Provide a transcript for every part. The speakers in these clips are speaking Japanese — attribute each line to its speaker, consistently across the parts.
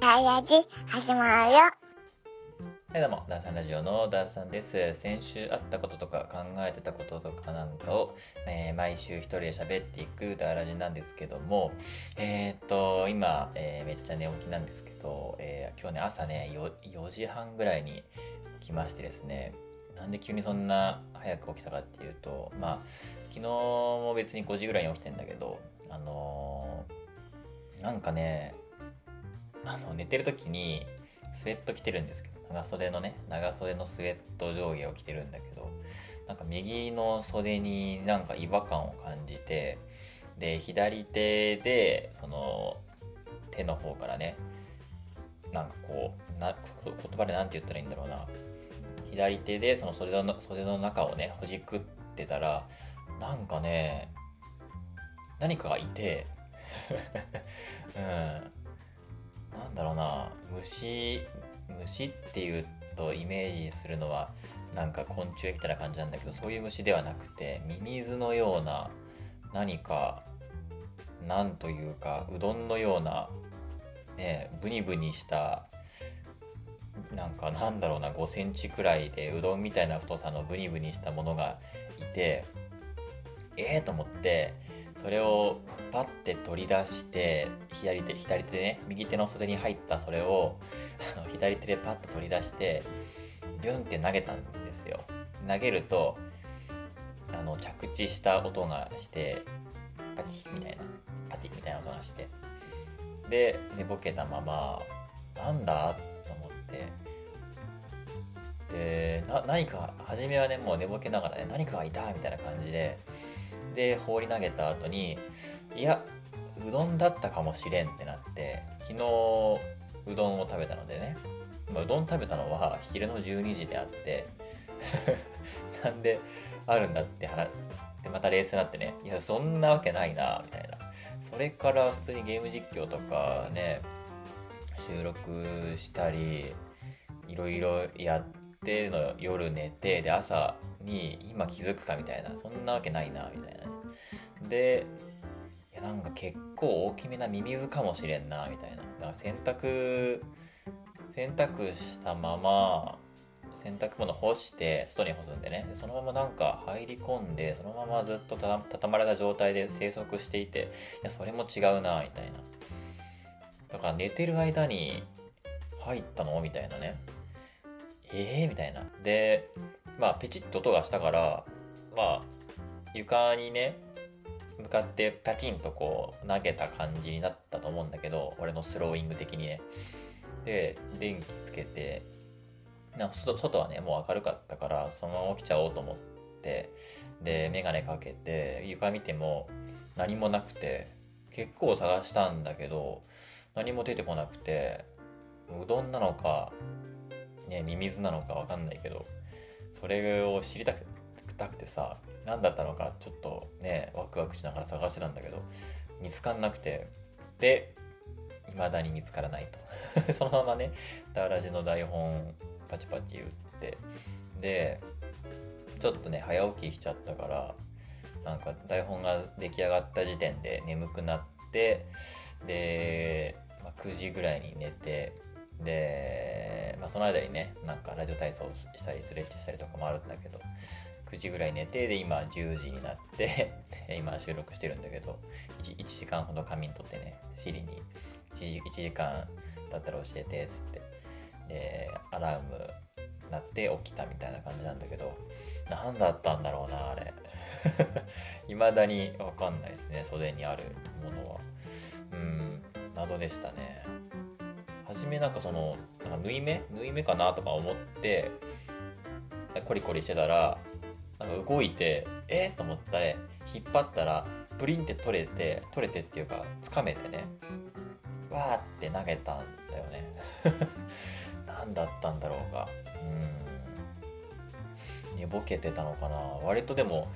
Speaker 1: ダイヤジ始まるよ。
Speaker 2: はいどうも、ダーさんラジオのダーさんです。先週あったこととか考えてたこととかなんかを、えー毎週一人で喋っていくダーラジなんですけども、えーっと、今、えーめっちゃ寝起きなんですけど、えー今日ね、朝ね4、4時半ぐらいに来ましてですね、なんで急にそんな早く起きたかっていうと、まあ、昨日も別に5時ぐらいに起きてんだけど、あのーなんかね、あの、寝てる時に、スウェット着てるんですけど、長袖のね、長袖のスウェット上下を着てるんだけど、なんか右の袖になんか違和感を感じて、で、左手で、その、手の方からね、なんかこう、な、言葉でなんて言ったらいいんだろうな。左手でその袖の袖の中をね、ほじくってたら、なんかね、何かがいて、うん、なんだろうな虫虫っていうとイメージするのはなんか昆虫みたいな感じなんだけどそういう虫ではなくてミミズのような何かなんというかうどんのようなねブニブニしたなんかなんだろうな5センチくらいでうどんみたいな太さのブニブニしたものがいてええー、と思ってそれをパッて取り出して左手左手でね右手の袖に入ったそれをあの左手でパッと取り出してビュンって投げたんですよ。投げるとあの着地した音がしてパチッみたいなパチッみたいな音がしてで寝ぼけたままなんだと思ってでな何か初めはねもう寝ぼけながらね何かがいたみたいな感じでで放り投げた後にいやうどんだったかもしれんってなって昨日うどんを食べたのでね、まあ、うどん食べたのは昼の12時であって なんであるんだって話でまた冷静になってねいやそんなわけないなみたいな。それから普通にゲーム実況とかね収録したりいろいろやっての夜寝てで朝に今気づくかみたいなそんなわけないなみたいなでいやなんか結構大きめなミミズかもしれんなみたいな。だから洗濯洗濯したまま洗濯物干して外に干すんでね。そのままなんか入り込んでそのままずっとた畳まれた状態で生息していていやそれも違うなみたいな。だから寝てる間に入ったの？みたいなね。ええー、みたいな。でまあペチッと音がしたからまあ床にね向かってパチンとこう投げた感じになったと思うんだけど俺のスローイング的にね。で電気つけてな外外はねもう明るかったからそのまま起きちゃおうと思ってで眼鏡かけて床見ても何もなくて結構探したんだけど何も出てこなくてうどんなのかねミミズなのかわかんないけどそれを知りたくたくてさ何だったのかちょっとねワクワクしながら探してたんだけど見つかんなくてで未だに見つからないと。そのままねダーラジの台本パチパチ打ってでちょっとね早起きしちゃったからなんか台本が出来上がった時点で眠くなってで、まあ、9時ぐらいに寝てで、まあ、その間にねなんかラジオ体操したりストレッチしたりとかもあるんだけど9時ぐらい寝てで今10時になって 今収録してるんだけど 1, 1時間ほど仮眠取ってねシリに 1, 1時間だったら教えてつって。でアラーム鳴って起きたみたいな感じなんだけど何だったんだろうなあれ。未だに分かんないですね袖にあるものは。うん謎でしたね。初めなんかそのなんか縫い目？縫い目かなとか思ってコリコリしてたらなんか動いてえっ、と思ったら引っ張ったらプリンって取れて取れてっていうかつかめてねわーって投げたんだよね。何だったんだろうか。うん。寝ぼけてたのかな。割とでも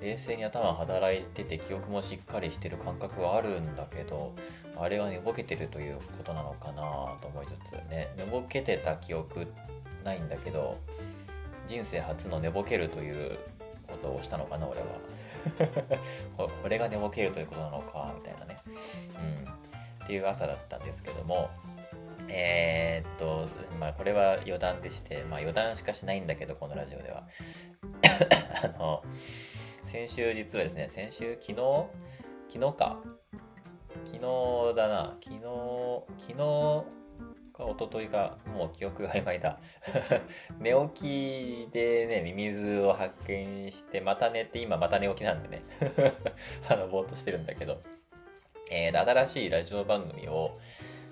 Speaker 2: 冷静に頭働いてて記憶もしっかりしてる感覚はあるんだけどあれは寝ぼけてるということなのかなと思いつつね。寝ぼけてた記憶ないんだけど人生初の寝ぼけるということをしたのかな俺は。俺が寝ぼけるということなのかみたいなね。うん。っていう朝だったんですけどもえー、っと、まあこれは余談でして、まあ余談しかしないんだけど、このラジオでは。あの、先週実はですね、先週、昨日？昨日か？昨日だな。昨日、昨日か一昨日か、もう記憶が曖昧だ。寝起きでね、ミミズを発見して、また寝て、今また寝起きなんでね。あの、ぼーっとしてるんだけど。えー、新しいラジオ番組を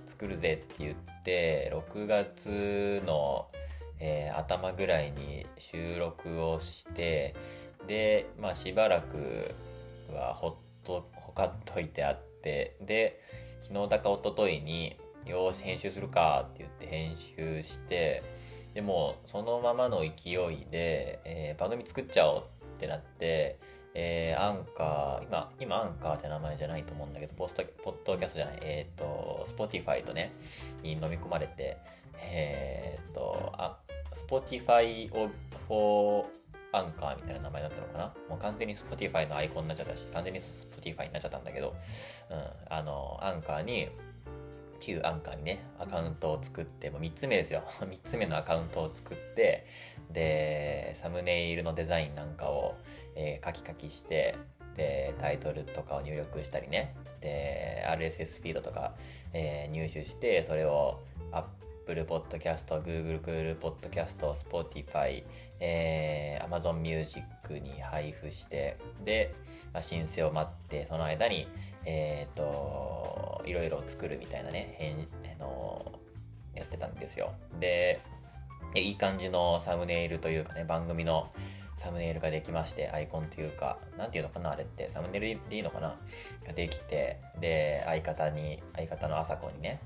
Speaker 2: 作るぜって言って、6月の、えー頭ぐらいに収録をして、で、まあしばらくはほっと、ほかっといてあって、で、昨日だか一昨日に、よし編集するかって言って編集して、でもそのままの勢いで、えー番組作っちゃおうってなって、えーアンカー、今、今アンカーって名前じゃないと思うんだけど、ポスト、ポッドキャストじゃない、えっ、と、 Spotify とね、に飲み込まれて、えっ、と、あ、スポティファイを、アンカーみたいな名前だったのかな？もう完全に Spotify のアイコンになっちゃったし、完全に Spotify になっちゃったんだけど、うん、あの、アンカーに、旧アンカーにね、アカウントを作って、もう3つ目ですよ。3つ目のアカウントを作って、で、サムネイルのデザインなんかを、えー書き書きして、で、タイトルとかを入力したりね、で、RSS フィードとか、えー入手して、それを Apple Podcast、Google Podcast、Spotify、えー Amazon Music に配布して、で、まあ申請を待って、その間に、えっ、と、いろいろ作るみたいなね、変あのやってたんですよ。でいい感じのサムネイルというかね、番組のサムネイルができまして、アイコンというか、なんていうのかな、あれって、サムネイルでいいのかな？ができて、で、相方に、相方のあさこにね、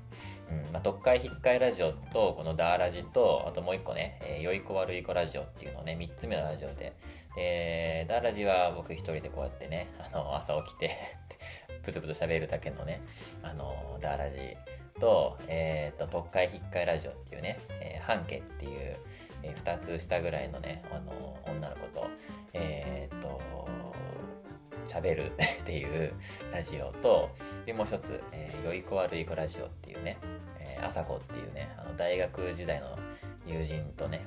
Speaker 2: うん、まあ、特会引っかえラジオと、このダーラジと、あともう一個ね、えー良い子悪い子ラジオっていうのをね、三つ目のラジオで、で、ダーラジは僕一人でこうやってね、あの、朝起きて、ブツブツ喋るだけのね、あの、ダーラジと、えっ、と、特会引っかえラジオっていうね、えー、半家っていう、え、2つ下ぐらいのね、あの、女の子と、えっ、と、喋る っていうラジオと、で、もう一つ、えー、良い子悪い子ラジオっていうね、えー、朝子っていうね、あの、大学時代の友人とね、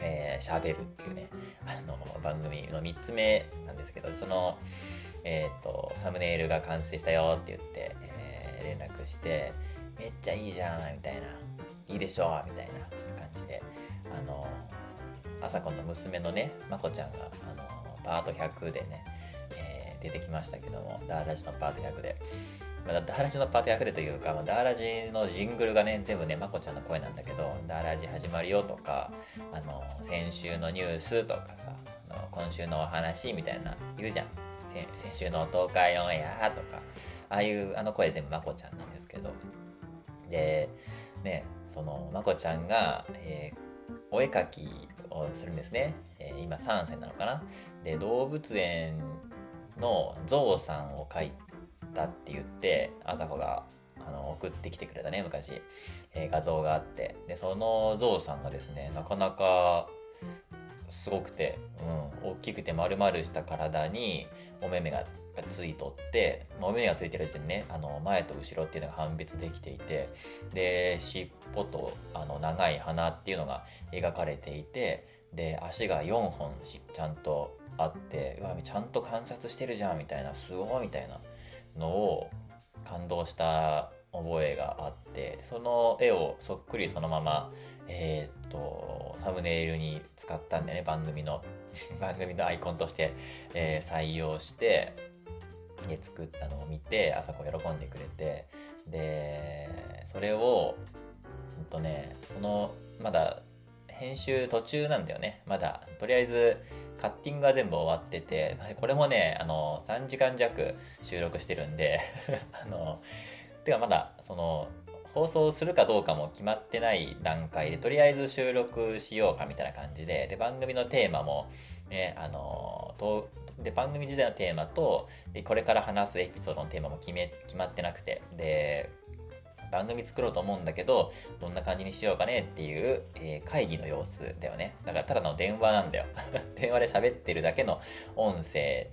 Speaker 2: えー、喋るっていうね、あの、番組の3つ目なんですけど、その、えっ、と、サムネイルが完成したよって言って、えー連絡して、めっちゃいいじゃん、みたいな、いいでしょ、みたいな感じで、あの、朝子の娘のね、まこちゃんが、あの、パート100でね、えー出てきましたけども、ダーラジのパート100で。まあ、ダーラジのパート100でというか、まあ、ダーラジのジングルがね、全部ね、まこちゃんの声なんだけど、ダーラジ始まるよとか、あの、先週のニュースとかさ、あの今週のお話みたいな言うじゃん。先先週の東海オンエアとか、ああいうあの声全部まこちゃんなんですけど。で、ね、そのまこちゃんが、えーお絵描きをするんですね。えー今3歳なのかな。で、動物園のゾウさんを描いたって言って、あさこがあの送ってきてくれたね、昔、えー画像があって。で、そのゾウさんがですね、なかなかすごくて、うん、大きくて丸々した体にお目目がついとって、お目目がついてる時点でね、あの、前と後ろっていうのが判別できていて、で、尻尾とあの長い鼻っていうのが描かれていて、で、足が4本ちゃんとあって、うわ、ちゃんと観察してるじゃんみたいな、すごいみたいなのを感動した覚えがあって、その絵をそっくりそのまま、えーっと、サムネイルに使ったんだよね、番組の。番組のアイコンとして、えー採用して、で、作ったのを見て、朝子喜んでくれて、で、それを、うんとね、その、まだ、編集途中なんだよね。まだ、とりあえず、カッティングは全部終わってて、これもね、あの、3時間弱収録してるんで、あの、てかまだ、その、放送するかどうかも決まってない段階で、とりあえず収録しようかみたいな感じで、で、番組のテーマも、ね、あの、とで、番組時代のテーマと、で、これから話すエピソードのテーマも決め、決まってなくて、で、番組作ろうと思うんだけど、どんな感じにしようかねっていう、えー会議の様子だよね。だからただの電話なんだよ。電話で喋ってるだけの音声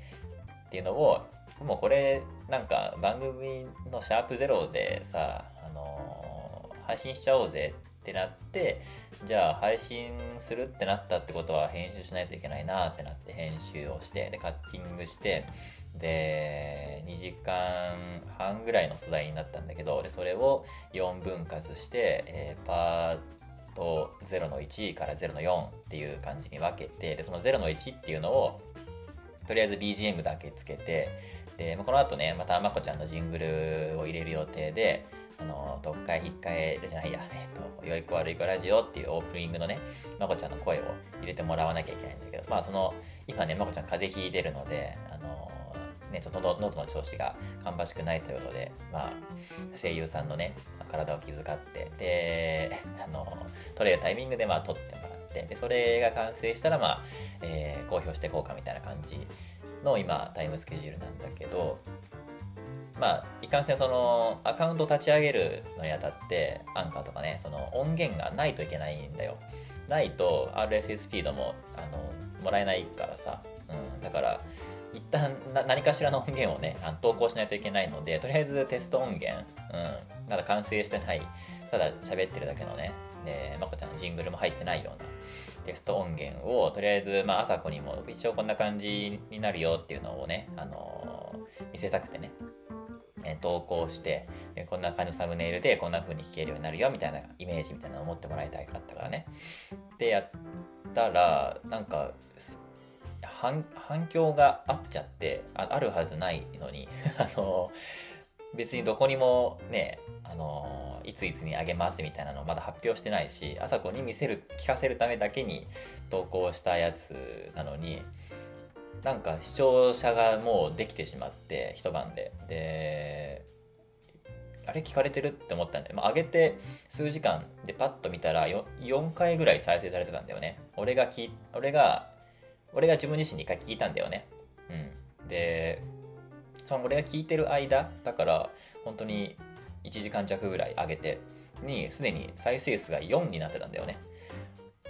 Speaker 2: っていうのを、もうこれ、なんか番組のシャープゼロでさ、あのー配信しちゃおうぜってなってじゃあ配信するってなったってことは編集しないといけないなってなって編集をしてでカッティングしてで2時間半ぐらいの素材になったんだけどでそれを4分割して、えー、パート0の1から0の4っていう感じに分けてでその0の1っていうのをとりあえず BGM だけつけてでこの後ねまたまこちゃんのジングルを入れる予定であの、読解引っ換えじゃないや、えっ、と、良い子悪い子ラジオっていうオープニングのね、まこちゃんの声を入れてもらわなきゃいけないんだけど、まあその、今ね、まこちゃん風邪ひいてるので、あの、ね、ちょっと喉の調子が芳しくないということで、まあ、声優さんのね、体を気遣って、で、あの、取れるタイミングで、まあ、撮ってもらって、で、それが完成したら、まあ、えー、公表していこうかみたいな感じの今、タイムスケジュールなんだけど、まあ、いかんせんそのアカウント立ち上げるのにあたってアンカーとかねその音源がないといけないんだよ。ないと RSS フィードもあのもらえないからさ、うん、だから一旦な何かしらの音源をねあの投稿しないといけないのでとりあえずテスト音源、うん、まだ完成してない。ただ喋ってるだけのねでまこちゃんのジングルも入ってないようなテスト音源をとりあえず、まあ、朝子にも一応こんな感じになるよっていうのをね、あのー、見せたくてね。え投稿して、えこんな感じのサムネイルでこんな風に聞けるようになるよみたいなイメージみたいなのを持ってもらいたいかったからね。でやったらなんか反響があっちゃってあるはずないのに あの別にどこにもねあのいついつにあげますみたいなのまだ発表してないし朝子に見せる聞かせるためだけに投稿したやつなのになんか視聴者がもうできてしまって一晩で。であれ聞かれてるって思ったんで、まあ、上げて数時間でパッと見たら 4, 4回ぐらい再生されてたんだよね。俺が聞俺が俺が自分自身に一回聞いたんだよね。うん。でその俺が聞いてる間だから本当に1時間弱ぐらい上げてにすでに再生数が4になってたんだよね。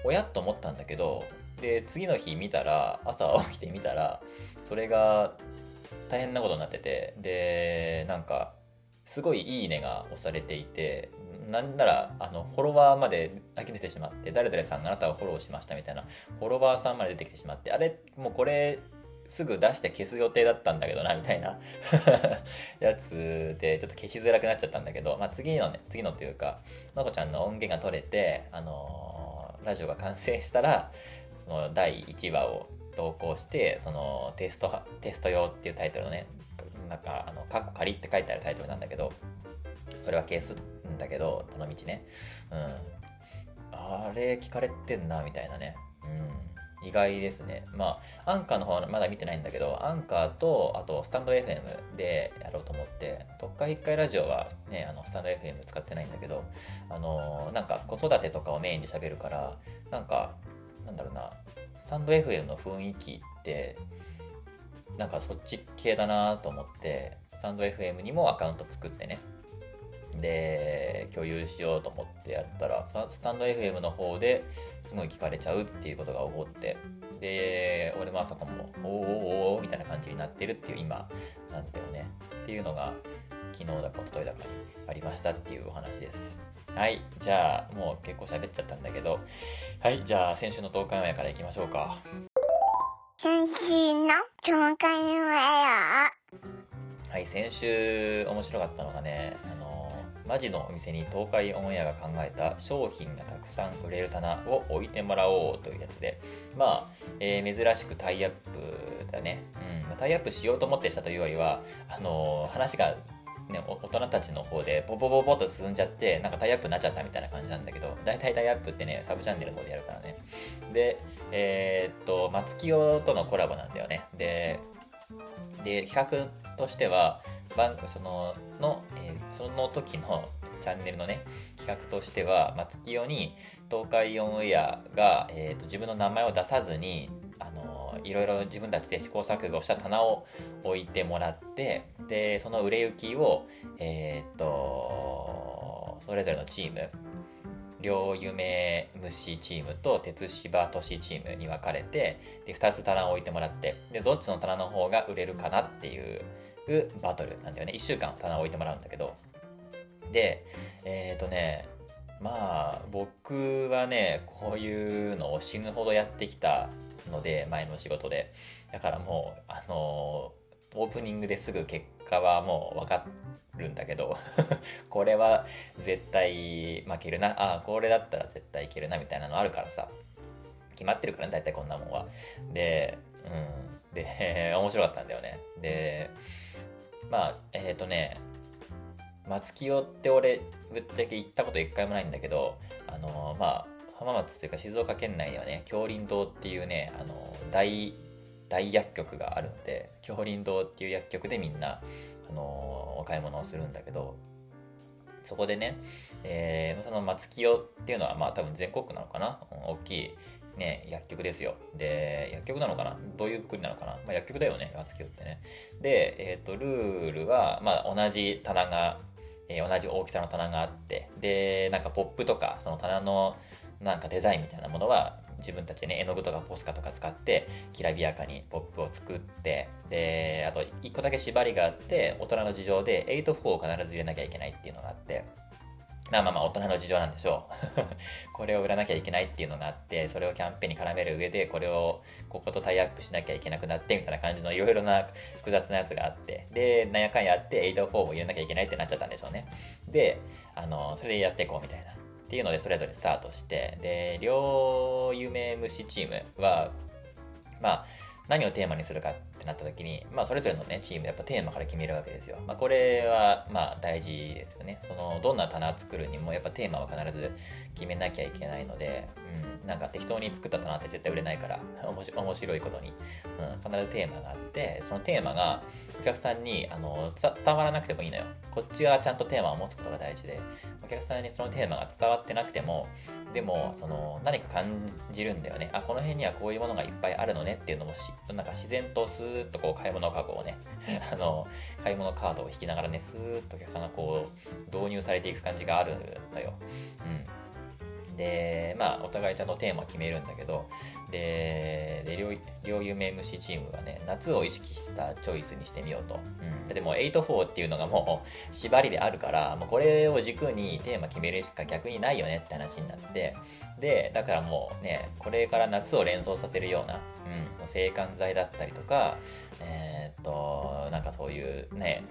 Speaker 2: おやと思ったんだけどで次の日見たら朝起きてみたらそれが大変なことになっててでなんかすごいいいねが押されていてなんならあのフォロワーまで出てしまって誰々さんがあなたをフォローしましたみたいなフォロワーさんまで出てきてしまってあれもうこれすぐ出して消す予定だったんだけどなみたいな やつでちょっと消しづらくなっちゃったんだけど、まあ、次のね次のというかまこちゃんの音源が取れてあのー、ラジオが完成したらその第1話を投稿してそのテストテスト用っていうタイトルのねなんかあのカッコ仮って書いてあるタイトルなんだけどそれは消すんだけどどの道ね。うん。あれ聞かれてんなみたいなね。うん。意外ですね。まあアンカーの方はまだ見てないんだけどアンカーとあとスタンド FM でやろうと思って特化1回ラジオはねあのスタンド FM 使ってないんだけどあのなんか子育てとかをメインで喋るからなんかなんだろうなサンド FM の雰囲気ってなんかそっち系だなと思ってサンド FM にもアカウント作ってね。で共有しようと思ってやったらスタンド FM の方ですごい聞かれちゃうっていうことが起こってで俺も朝かもおーおーおーみたいな感じになってるっていう今なんだよね。っていうのが昨日だか一昨日だかにありましたっていうお話です。はい。じゃあ、もう結構喋っちゃったんだけど。はい。じゃあ、先週の東海オンエアからいきましょうか。
Speaker 1: 先週の東海オンエア。
Speaker 2: は？い。先週、面白かったのがね、あの、マジのお店に東海オンエアが考えた商品がたくさん売れる棚を置いてもらおうというやつで、まあ、えー、珍しくタイアップだね。うん。タイアップしようと思ってしたというよりは、あの話がね、大人たちの方でボボボボと進んじゃってなんかタイアップになっちゃったみたいな感じなんだけど大体タイアップってねサブチャンネルの方でやるからね。でえー、っと松清とのコラボなんだよね。でで企画としては番そのの、えー、その時のチャンネルのね企画としては松清に東海オンエアが、えーと自分の名前を出さずにいろいろ自分たちで試行錯誤した棚を置いてもらってでその売れ行きをえー、っとそれぞれのチーム両夢虫チームと鉄芝都市チームに分かれてで2つ棚を置いてもらってでどっちの棚の方が売れるかなっていうバトルなんだよね。1週間棚を置いてもらうんだけど。でえっ、とねまあ僕はねこういうのを死ぬほどやってきたので前の仕事で。だからもうあのオープニングですぐ結果はもう分かるんだけど これは絶対負けるな。あこれだったら絶対いけるなみたいなのあるからさ。決まってるからね大体こんなもんは。でうん。で 面白かったんだよね。でまあえっ、ー、とね松清って俺ぶっちゃけ行ったこと一回もないんだけどあのまあ浜松というか静岡県内にはね京林堂っていうねあの大大薬局があるので京林堂っていう薬局でみんなあのお買い物をするんだけどそこでね、えー、その松清っていうのはまあ多分全国区なのかな、大きいね、薬局ですよ。で、薬局なのかな？どういうくくりなのかな？まあ、薬局だよね、松清ってね。で、えっ、ー、と、ルールは、まあ、同じ棚がえー、同じ大きさの棚があって、で、なんかポップとか、その棚のなんかデザインみたいなものは、自分たちね、絵の具とかポスカとか使って、きらびやかにポップを作って、で、あと、一個だけ縛りがあって、大人の事情で8-4を必ず入れなきゃいけないっていうのがあって、まあまあまあ大人の事情なんでしょう これを売らなきゃいけないっていうのがあって、それをキャンペーンに絡める上で、これをこことタイアップしなきゃいけなくなって、みたいな感じのいろいろな複雑なやつがあって、で、なんやかんやって、8-4を入れなきゃいけないってなっちゃったんでしょうね。で、あの、それでやっていこうみたいな。っていうので、それぞれスタートして、で、両夢虫チームは、まあ、何をテーマにするかってなった時に、まあ、それぞれのね、チームやっぱテーマから決めるわけですよ。まあ、これは、まあ、大事ですよね。その、どんな棚作るにも、やっぱテーマは必ず決めなきゃいけないので、うん、なんか適当に作った棚って絶対売れないから、面白いことに、うん、必ずテーマがあって、そのテーマがお客さんに、あの、伝わらなくてもいいのよ。こっちはちゃんとテーマを持つことが大事で、お客さんにそのテーマが伝わってなくても、でも、その、何か感じるんだよね。あ、この辺にはこういうものがいっぱいあるのねっていうのもし、なんか自然とスーッとこう買い物カゴをね、あの、買い物カードを引きながらね、スーッとお客さんがこう、導入されていく感じがあるのよ。うん。で、まあ、お互いちゃんとテーマ決めるんだけど、で、で両両有名虫チームはね、夏を意識したチョイスにしてみようと。うん。でも、8-4っていうのがもう縛りであるから、もうこれを軸にテーマ決めるしか逆にないよねって話になって、で、だからもうね、これから夏を連想させるような、うん、制汗剤だったりとか、えー、っと、なんかそういうね、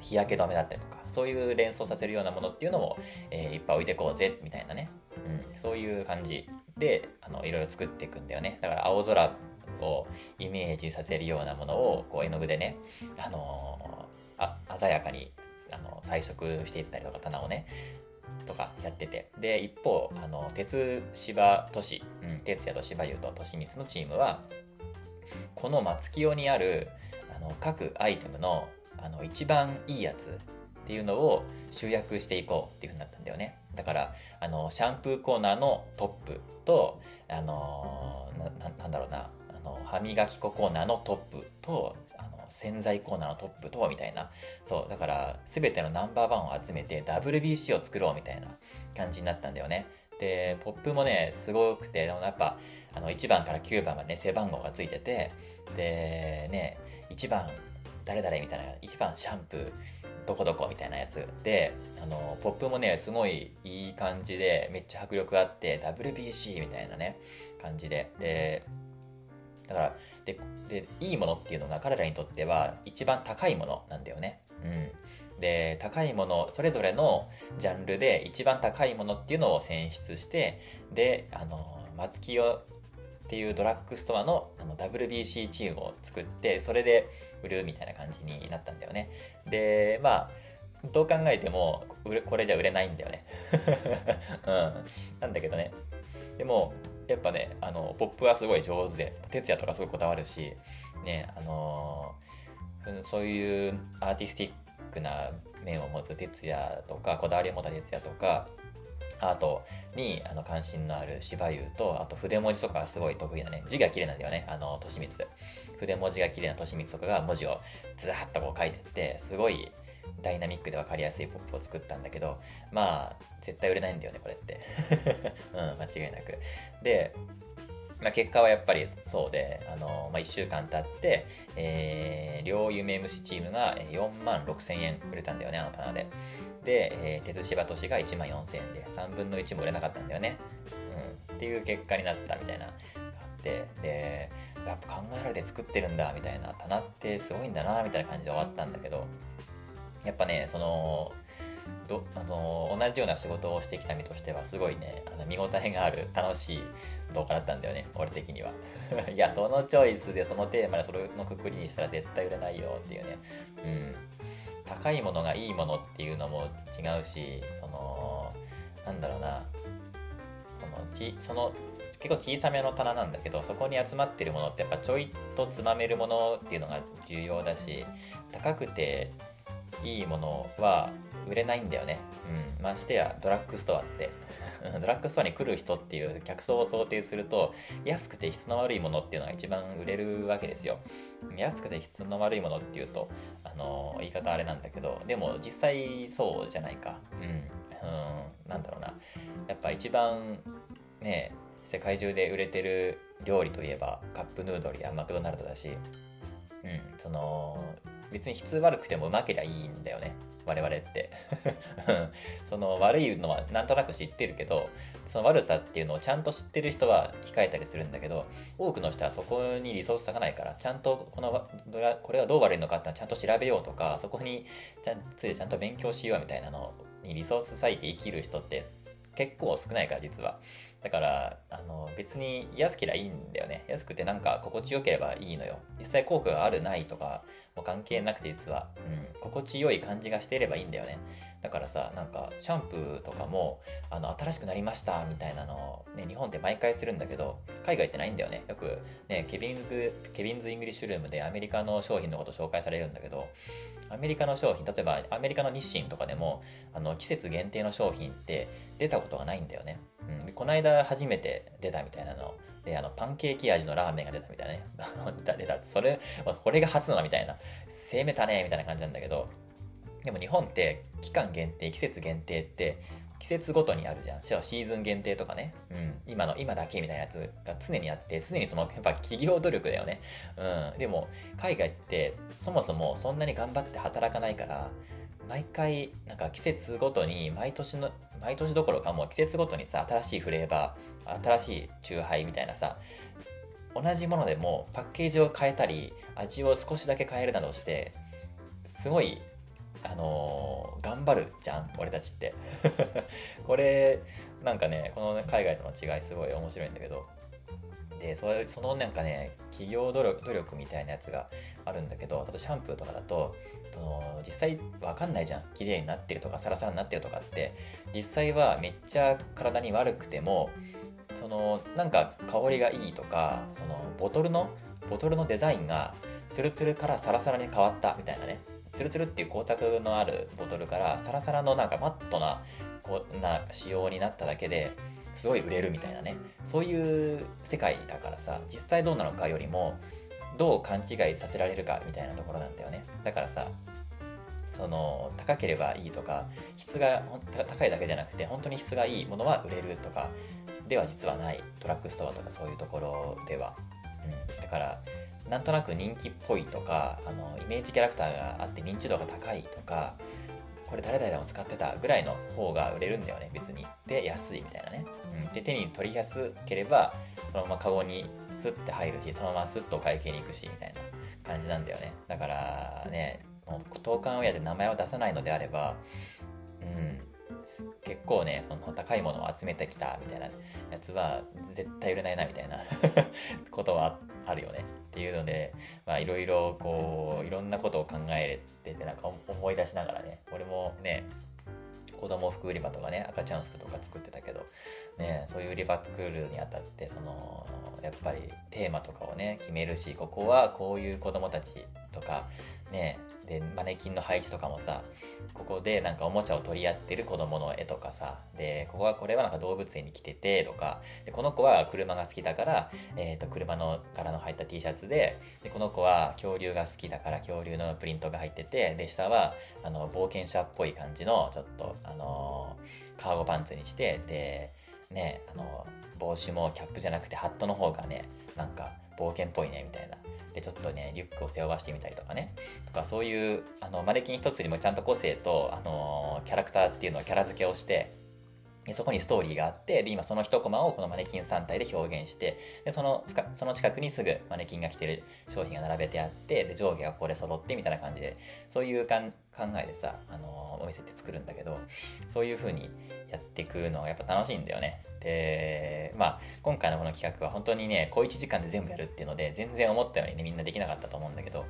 Speaker 2: 日焼け止めだったりとか、そういう連想させるようなものっていうのも、えー、いっぱい置いてこうぜ、みたいなね。うん、そういう感じで、あの、いろいろ作っていくんだよね。だから青空をイメージさせるようなものを、こう、絵の具でね、あのー、鮮やかに、あの、彩色していったりとか、棚をね、とかやってて。で、一方、あの、鉄芝都市、うん、鉄也と芝優と都市光のチームは、この松清にある、あの、各アイテムの、あの、一番いいやつっていうのを集約していこうっていう風になったんだよね。だから、あの、シャンプーコーナーのトップと、あの、なんだろうな、あの、歯磨き粉コーナーのトップと、あの、洗剤コーナーのトップと、みたいな。そう、だから、すべてのナンバーワンを集めて WBC を作ろうみたいな感じになったんだよね。で、ポップもね、すごくて、でもやっぱ、あの、1番から9番がね、背番号がついてて、で、ね、1番、誰々みたいな、1番シャンプー、どこどこみたいなやつで、あの、ポップもね、すごいいい感じで、めっちゃ迫力あって、WBC みたいなね、感じで。で、だから、で、で、いいものっていうのが彼らにとっては一番高いものなんだよね。うん。で、高いもの、それぞれのジャンルで一番高いものっていうのを選出して、で、あの、松清っていうドラッグストアのあの WBC チームを作って、それで売るみたいな感じになったんだよね。で、まあ、どう考えても、これじゃ売れないんだよね。うん。なんだけどね。でも、やっぱね、あの、ポップはすごい上手で、哲也とかすごいこだわるし、ね、あのー、そういうアーティスティックな面を持つ哲也とか、こだわりを持った哲也とか、アートにあの関心のある芝優と、あと筆文字とかがすごい得意なね、字が綺麗なんだよね、あの、としみつ。筆文字が綺麗なとしみつとかが文字をずーっとこう書いてって、すごいダイナミックで分かりやすいポップを作ったんだけど、まあ、絶対売れないんだよね、これって。うん、間違いなく。で、まあ、結果はやっぱりそうで、あのまあ、1週間経って、えー、両夢虫チームが4万6千円売れたんだよね、あの棚で。で、えー、鉄芝都市が1万4千円で、3分の1も売れなかったんだよね。うん。っていう結果になったみたいな、があって、で、やっぱ考えられて作ってるんだ、みたいな、棚ってすごいんだな、みたいな感じで終わったんだけど、やっぱね、その、どあの同じような仕事をしてきた身としてはすごいねあの見応えがある楽しい動画だったんだよね俺的には。いやそのチョイスでそのテーマでそれのくくりにしたら絶対売れないよっていうね。うん。高いものがいいものっていうのも違うしそのなんだろうな。そのちその結構小さめの棚なんだけどそこに集まってるものってやっぱちょいとつまめるものっていうのが重要だし高くていいものは売れないんだよね。うん。ましてや、ドラッグストアって。ドラッグストアに来る人っていう客層を想定すると、安くて質の悪いものっていうのが一番売れるわけですよ。安くて質の悪いものっていうと、あの、言い方あれなんだけど、でも実際そうじゃないか。うん。うん、なんだろうな。やっぱ一番、ね、世界中で売れてる料理といえば、カップヌードルやマクドナルドだし、うん、その、別に質悪くてもうまけりゃいいんだよね。我々って その悪いのはなんとなく知ってるけどその悪さっていうのをちゃんと知ってる人は控えたりするんだけど多くの人はそこにリソース割かないからちゃんとこのこれはどう悪いのかってのはちゃんと調べようとかそこにちゃんついてちゃんと勉強しようみたいなのにリソース割いて生きる人って結構少ないから実は。だからあの別に安ければいいんだよね。安くてなんか心地よければいいのよ。実際効果があるないとかも関係なくて実は、うん、心地よい感じがしていればいいんだよね。だからさなんかシャンプーとかもあの新しくなりましたみたいなのを、ね、日本って毎回するんだけど海外ってないんだよね。よくね Kevin's Kevin's English Room でアメリカの商品のこと紹介されるんだけどアメリカの商品例えばアメリカの日清とかでもあの季節限定の商品って出たことがないんだよね、うん、でこの間初めて出たみたいなの。であのパンケーキ味のラーメンが出たみたいなね。出たそれこれが初なのみたいな。攻めたねみたいな感じなんだけど。でも日本って期間限定季節限定って季節ごとにあるじゃん。しかもシーズン限定とかね。うん。今の、今だけみたいなやつが常にあって、常にその、やっぱ企業努力だよね。うん。でも、海外ってそもそもそんなに頑張って働かないから、毎回、なんか季節ごとに、毎年の、毎年どころかもう季節ごとにさ、新しいフレーバー、新しいチューハイみたいなさ、同じものでもパッケージを変えたり、味を少しだけ変えるなどして、すごいあのー、頑張るじゃん俺たちって。これなんかねこの、海外との違いすごい面白いんだけど。でそそのなんかね企業努力努力みたいなやつがあるんだけどあとシャンプーとかだとその実際わかんないじゃん。綺麗になってるとかサラサラになってるとかって。実際はめっちゃ体に悪くてもそのなんか香りがいいとかそのボトルのボトルのデザインがツルツルからサラサラに変わったみたいなね。ツルツルっていう光沢のあるボトルからサラサラのなんかマットなこな仕様になっただけですごい売れるみたいなね。そういう世界だからさ実際どうなのかよりもどう勘違いさせられるかみたいなところなんだよね。だからさその高ければいいとか質が高いだけじゃなくて本当に質がいいものは売れるとかでは実はない。ドラッグストアとかそういうところでは、うん、だからなんとなく人気っぽいとかあのイメージキャラクターがあって認知度が高いとかこれ誰々も使ってたぐらいの方が売れるんだよね別に。で安いみたいなね、うん、で手に取りやすければそのままカゴにスッて入るしそのままスッと会計に行くしみたいな感じなんだよね。だからねもう投函親で名前を出さないのであればうん。結構ねその高いものを集めてきたみたいなやつは絶対売れないなみたいな ことはあるよね。っていうのでまあいろいろこういろんなことを考えててなんか思い出しながらね俺もね子供服売り場とかね赤ちゃん服とか作ってたけどねそういう売り場作るにあたってそのやっぱりテーマとかをね決めるしここはこういう子供たちとかねでマネキンの配置とかもさここでなんかおもちゃを取り合ってる子供の絵とかさでここはこれはなんか動物園に来ててとかでこの子は車が好きだから、えー、と車の柄の入った T シャツででこの子は恐竜が好きだから恐竜のプリントが入っててで下はあの冒険者っぽい感じのちょっとあのー、カーゴパンツにしてでねあの帽子もキャップじゃなくてハットの方がねなんか冒険っぽいねみたいな。でちょっとねリュックを背負わしてみたりとかね。とかそういうあのマネキン一つにもちゃんと個性と、あのキャラクターっていうのをキャラ付けをしてでそこにストーリーがあってで今その一コマをこのマネキン3体で表現してでそのその近くにすぐマネキンが着てる商品が並べてあってで上下がこれ揃ってみたいな感じでそういうかん考えでさ、あのお店って作るんだけどそういう風にやっていくのがやっぱ楽しいんだよね。でまあ今回のこの企画は本当にね小1時間で全部やるっていうので全然思ったようにねみんなできなかったと思うんだけど。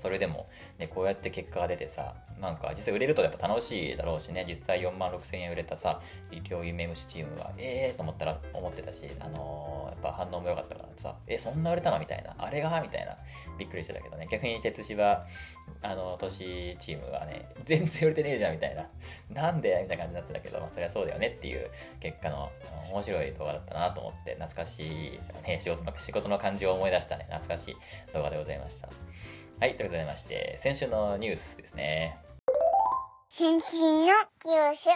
Speaker 2: それでも、ね、こうやって結果が出てさ、なんか実際売れるとやっぱ楽しいだろうしね、実際4万6千円売れたさ、両夢虫チームは、ええー、と思ったら思ってたし、あのー、やっぱ反応も良かったからさ、え、そんな売れたのみたいな、あれがみたいな、びっくりしてたけどね、逆に鉄芝、あの、都市チームはね、全然売れてねえじゃんみたいな、なんでみたいな感じになってたけど、まあ、それはそうだよねっていう結果の面白い動画だったなと思って、懐かしい、ね、仕事の仕事の感じを思い出したね、懐かしい動画でございました。はい、ということでまして、先週のニュースですね。
Speaker 1: 先週のニュー
Speaker 2: ス。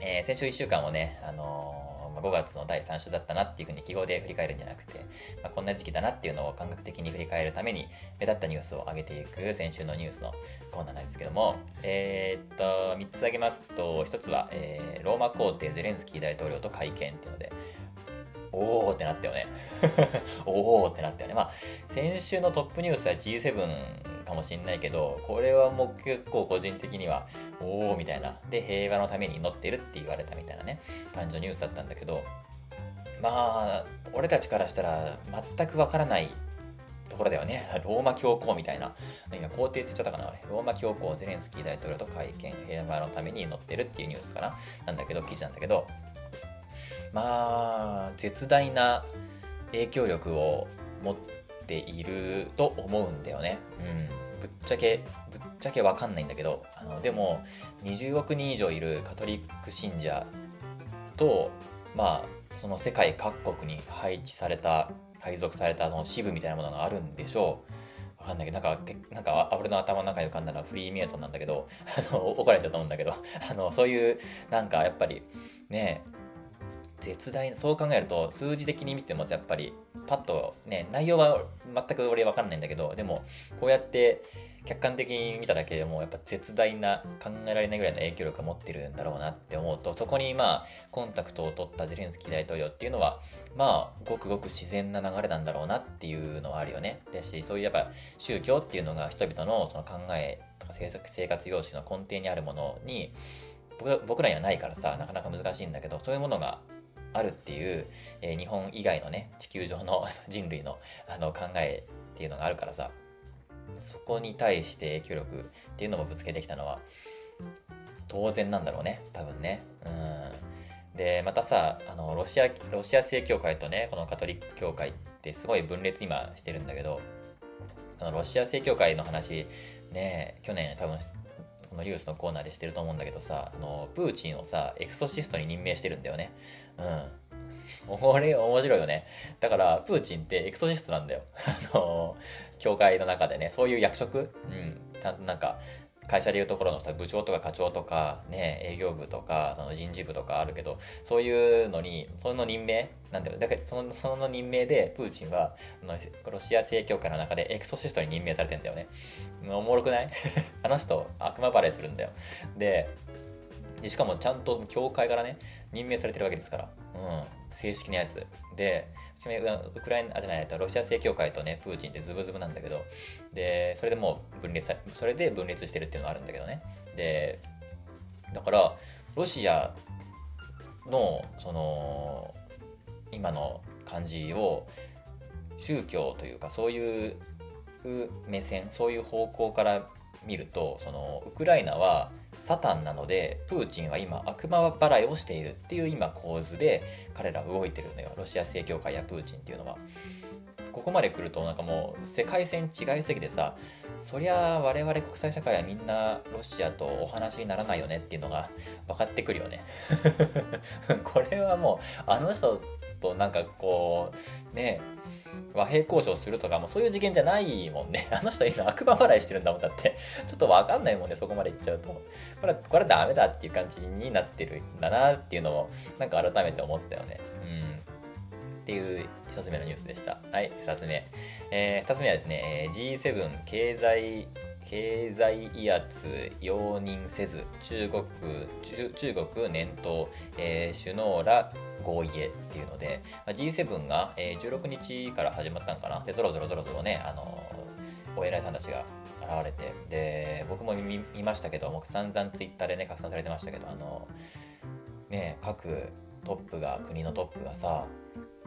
Speaker 2: えー、先週1週間をね、あのー、5月の第3週だったなっていうふうに記号で振り返るんじゃなくて、まあ、こんな時期だなっていうのを感覚的に振り返るために目立ったニュースを上げていく先週のニュースのコーナーなんですけども、えー、っと、3つ挙げますと、1つは、えー、ローマ皇帝ゼレンスキー大統領と会見っていうので、おーってなったよね。おーってなったよね。まあ、先週のトップニュースは G7 かもしんないけど、これはもう結構個人的には、おーみたいな。で、平和のために祈ってるって言われたみたいなね、感じのニュースだったんだけど、まあ、俺たちからしたら全くわからないところだよね。ローマ教皇みたいな。今、皇帝って言っちゃったかなローマ教皇ゼレンスキー大統領と会見、平和のために祈ってるっていうニュースかななんだけど、記事なんだけど、まあ絶大な影響力を持っていると思うんだよね。うん、ぶっちゃけぶっちゃけわかんないんだけどあのでも20億人以上いるカトリック信者とまあその世界各国に配置された配属されたその支部みたいなものがあるんでしょう。わかんないけど、なんか、なんか、俺の頭の中に浮かんだのはフリーメイソンなんだけど、あの、怒られちゃうと思うんだけど、あの、そういう、なんか、やっぱり、ね、絶大なそう考えると数字的に見てもやっぱりパッとね内容は全く俺分かんないんだけどでもこうやって客観的に見ただけでもやっぱ絶大な考えられないぐらいの影響力を持ってるんだろうなって思うとそこにまあコンタクトを取ったゼレンスキー大統領っていうのはまあごくごく自然な流れなんだろうなっていうのはあるよね。だしそういうやっぱ宗教っていうのが人々のその考えとか生活様式の根底にあるものに僕らにはないからさなかなか難しいんだけどそういうものがあるっていう、えー、日本以外のね地球上の 人類のあの考えっていうのがあるからさそこに対して影響力っていうのもぶつけてきたのは当然なんだろうね多分ねうんでまたさあのロシアロシア正教会とねこのカトリック教会ってすごい分裂今してるんだけどあのロシア正教会の話ね去年多分このニュースのコーナーでしてると思うんだけどさ、あの、プーチンをさ、エクソシストに任命してるんだよね。うん。これ面白いよね。だから、プーチンってエクソシストなんだよ。あの、教会の中でね、そういう役職？うん。ちゃんとなんか、会社でいうところのさ、部長とか課長とか、ね、営業部とか、その人事部とかあるけど、そういうのに、その任命？なんだよ。だからその、その任命で、プーチンは、あのロシア正教会の中でエクソシストに任命されてんだよね。おもろくない？あの人、悪魔バレーするんだよ。で、でしかもちゃんと教会からね、任命されてるわけですから。うん。正式なやつ。で、うちなみにウクライナ、あ、じゃない、ロシア正教会とね、プーチンってズブズブなんだけど、で、それでもう分裂され、それで分裂してるっていうのはあるんだけどね。で、だから、ロシアの、その、今の感じを、宗教というか、そういう目線、そういう方向から見ると、その、ウクライナは、サタンなのでプーチンは今悪魔払いをしているっていう今構図で彼ら動いてるのよ。ロシア正教会やプーチンっていうのは。ここまで来るとなんかもう世界線違いすぎてさそりゃ我々国際社会はみんなロシアとお話にならないよねっていうのが分かってくるよね。これはもうあの人となんかこうね和平交渉するとかもうそういう事件じゃないもんね。あの人今悪魔払いしてるんだもんだって。ちょっとわかんないもんね、そこまで行っちゃうと。これ、これダメだっていう感じになってるんだなっていうのを、なんか改めて思ったよね。うん。っていう一つ目のニュースでした。はい、二つ目。えー、二つ目はですね、G7 経済経済威圧容認せず中国中国念頭、えー、首脳ら合意へっていうので、まあ、G7 が、えー、16日から始まったんかな。でぞろぞろぞろぞろね、あのお偉いさんたちが現れてで僕も見ましたけど僕散々ツイッターでね拡散されてましたけどあのね各トップが国のトップがさ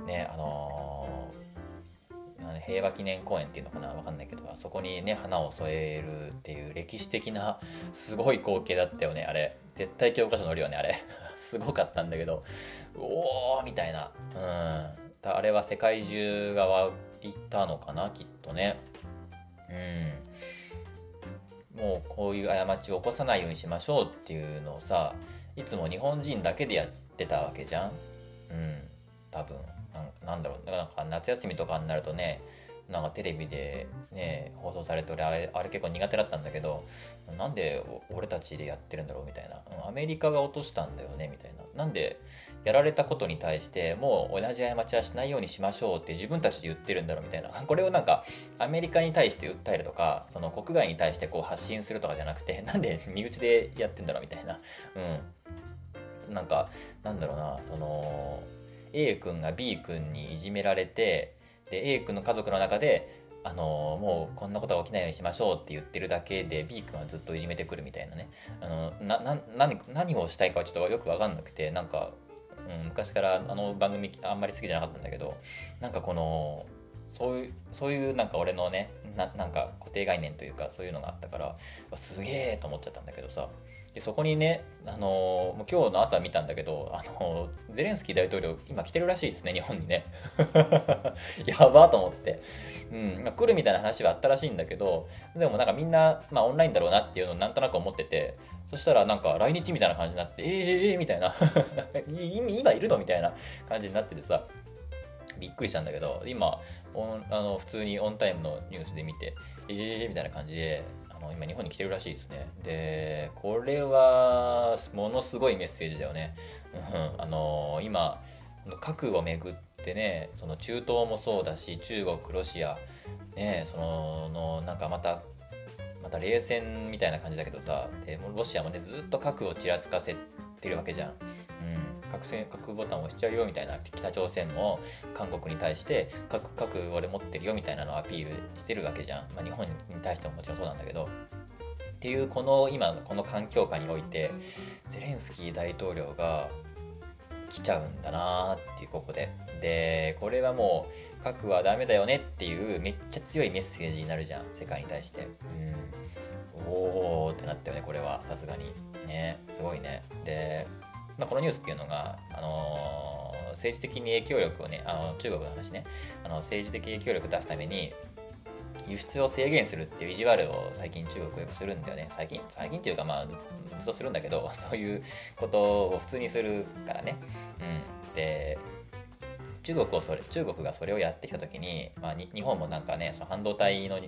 Speaker 2: ねあのー、平和記念公園っていうのかなわかんないけどあそこにね花を添えるっていう歴史的なすごい光景だったよねあれ。絶対教科書載るよねあれ。すごかったんだけどおおみたいな。うん。あれは世界中が湧いたのかなきっとね。うん。もうこういう過ちを起こさないようにしましょうっていうのをさいつも日本人だけでやってたわけじゃん。うん。多分。なんだろう。なんか夏休みとかになるとねなんかテレビでね放送されて俺あれあれ結構苦手だったんだけどなんで俺たちでやってるんだろうみたいな、アメリカが落としたんだよねみたいな。なんでやられたことに対してもう同じ過ちはしないようにしましょうって自分たちで言ってるんだろうみたいな。これをなんかアメリカに対して訴えるとかその国外に対してこう発信するとかじゃなくて なんで身内でやってんだろうみたいな。うん。なんかなんだろうなその A 君が B 君にいじめられてで A 君の家族の中であのもうこんなことが起きないようにしましょうって言ってるだけで B 君はずっといじめてくるみたいなね。あのなな何をしたいかはちょっとよく分かんなくてなんか、うん、昔からあの番組あんまり好きじゃなかったんだけどなんかこのそういうそういうなんか俺のねななんか固定概念というかそういうのがあったからすげえと思っちゃったんだけどさ。でそこにね、あの、もう今日の朝見たんだけど、あの、ゼレンスキー大統領今来てるらしいですね日本にね。やばと思って、うんまあ、来るみたいな話はあったらしいんだけどでもなんかみんな、まあ、オンラインだろうなっていうのをなんとなく思っててそしたらなんか来日みたいな感じになってえー、えー、みたいな。今いるのみたいな感じになっててさびっくりしたんだけど今あの普通にオンタイムのニュースで見てえーみたいな感じであの今日本に来てるらしいですね。でこれはものすごいメッセージだよね、うん、あの今核をめぐってねその中東もそうだし中国ロシアねそののなんかまたまた冷戦みたいな感じだけどさでロシアもねずっと核をちらつかせてるわけじゃん。核戦核ボタンを押しちゃうよみたいな北朝鮮も韓国に対して核核俺持ってるよみたいなのをアピールしてるわけじゃん、まあ、日本に対してももちろんそうなんだけど。っていうこの今のこの環境下においてゼレンスキー大統領が来ちゃうんだなっていうここで。でこれはもう核はダメだよねっていうめっちゃ強いメッセージになるじゃん世界に対して。うん。おおってなったよねこれは。さすがに。ね。すごいね。でまあ、このニュースっていうのが、あのー、政治的に影響力をね、あの中国の話ね、あの政治的影響力を出すために、輸出を制限するっていう意地悪を最近中国よくするんだよね。最近、最近っていうかまあずっとするんだけど、そういうことを普通にするからね。うん。で、中国をそれ中国がそれをやってきた時に、まあ、日本もなんかねその半導体の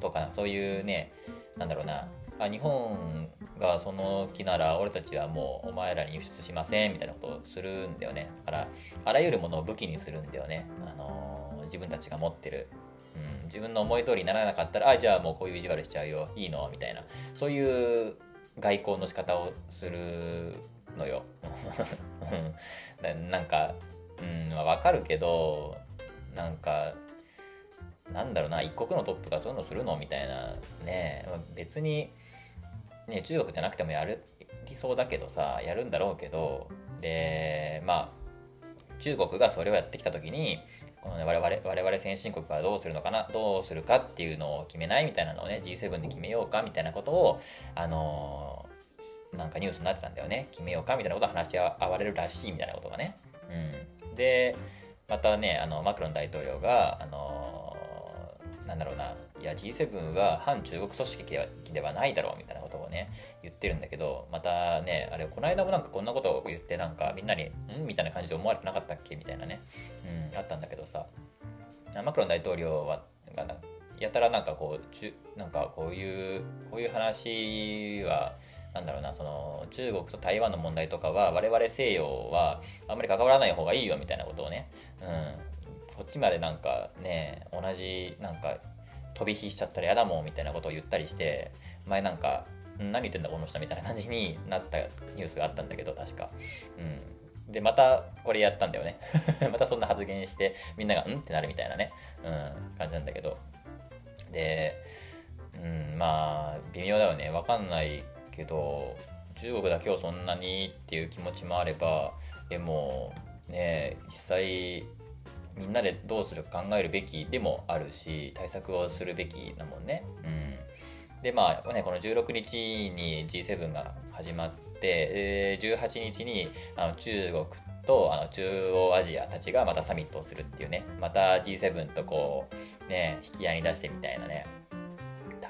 Speaker 2: とかそういうねなんだろうなあ日本がその気なら俺たちはもうお前らに輸出しませんみたいなことをするんだよね。だからあらゆるものを武器にするんだよね、あのー、自分たちが持ってる、うん、自分の思い通りにならなかったらあじゃあもうこういう意地悪しちゃうよ。いいの？みたいな。そういう外交の仕方をするのよ。なんかうんわかるけどなんかなんだろうな一国のトップがそういうのするの？みたいな。ね別にね、中国じゃなくてもやる理想だけどさやるんだろうけどでまあ中国がそれをやってきた時にこの、ね、我々我々先進国はどうするのかなどうするかっていうのを決めないみたいなのをね G7 で決めようかみたいなことをあのー、なんかニュースになってたんだよね。決めようかみたいなことを話し合われるらしいみたいなことがね、うん、でまたねあのマクロン大統領があのー、なんだろうないや G7 は反中国組織ではないだろうみたいなことをね言ってるんだけどまたねあれこの間もなんかこんなことを言ってなんかみんなにん？みたいな感じで思われてなかったっけ？みたいなね。うんあったんだけどさ。マクロン大統領はやたらなんかこうちゅなんかこういうこういう話はなんだろうなその中国と台湾の問題とかは我々西洋はあんまり関わらない方がいいよみたいなことをね、うん、そっちまでなんかね同じなんか飛び火しちゃったら嫌だもんみたいなことを言ったりして前なんか何言ってんだこの人みたいな感じに なったニュースがあったんだけど確か。うん。でまたこれやったんだよね。またそんな発言してみんながうん？ってなるみたいなね。うん。感じなんだけど。でうんまあ微妙だよね。わかんないけど中国だけをそんなにっていう気持ちもあればでもね実際みんなでどうするか考えるべきでもあるし対策をするべきだもんね。うん、でまあねこの16日に G7 が始まってえ、18日にあの中国とあの中央アジアたちがまたサミットをするっていうね。また G7 とこうね引き合いに出してみたいなね。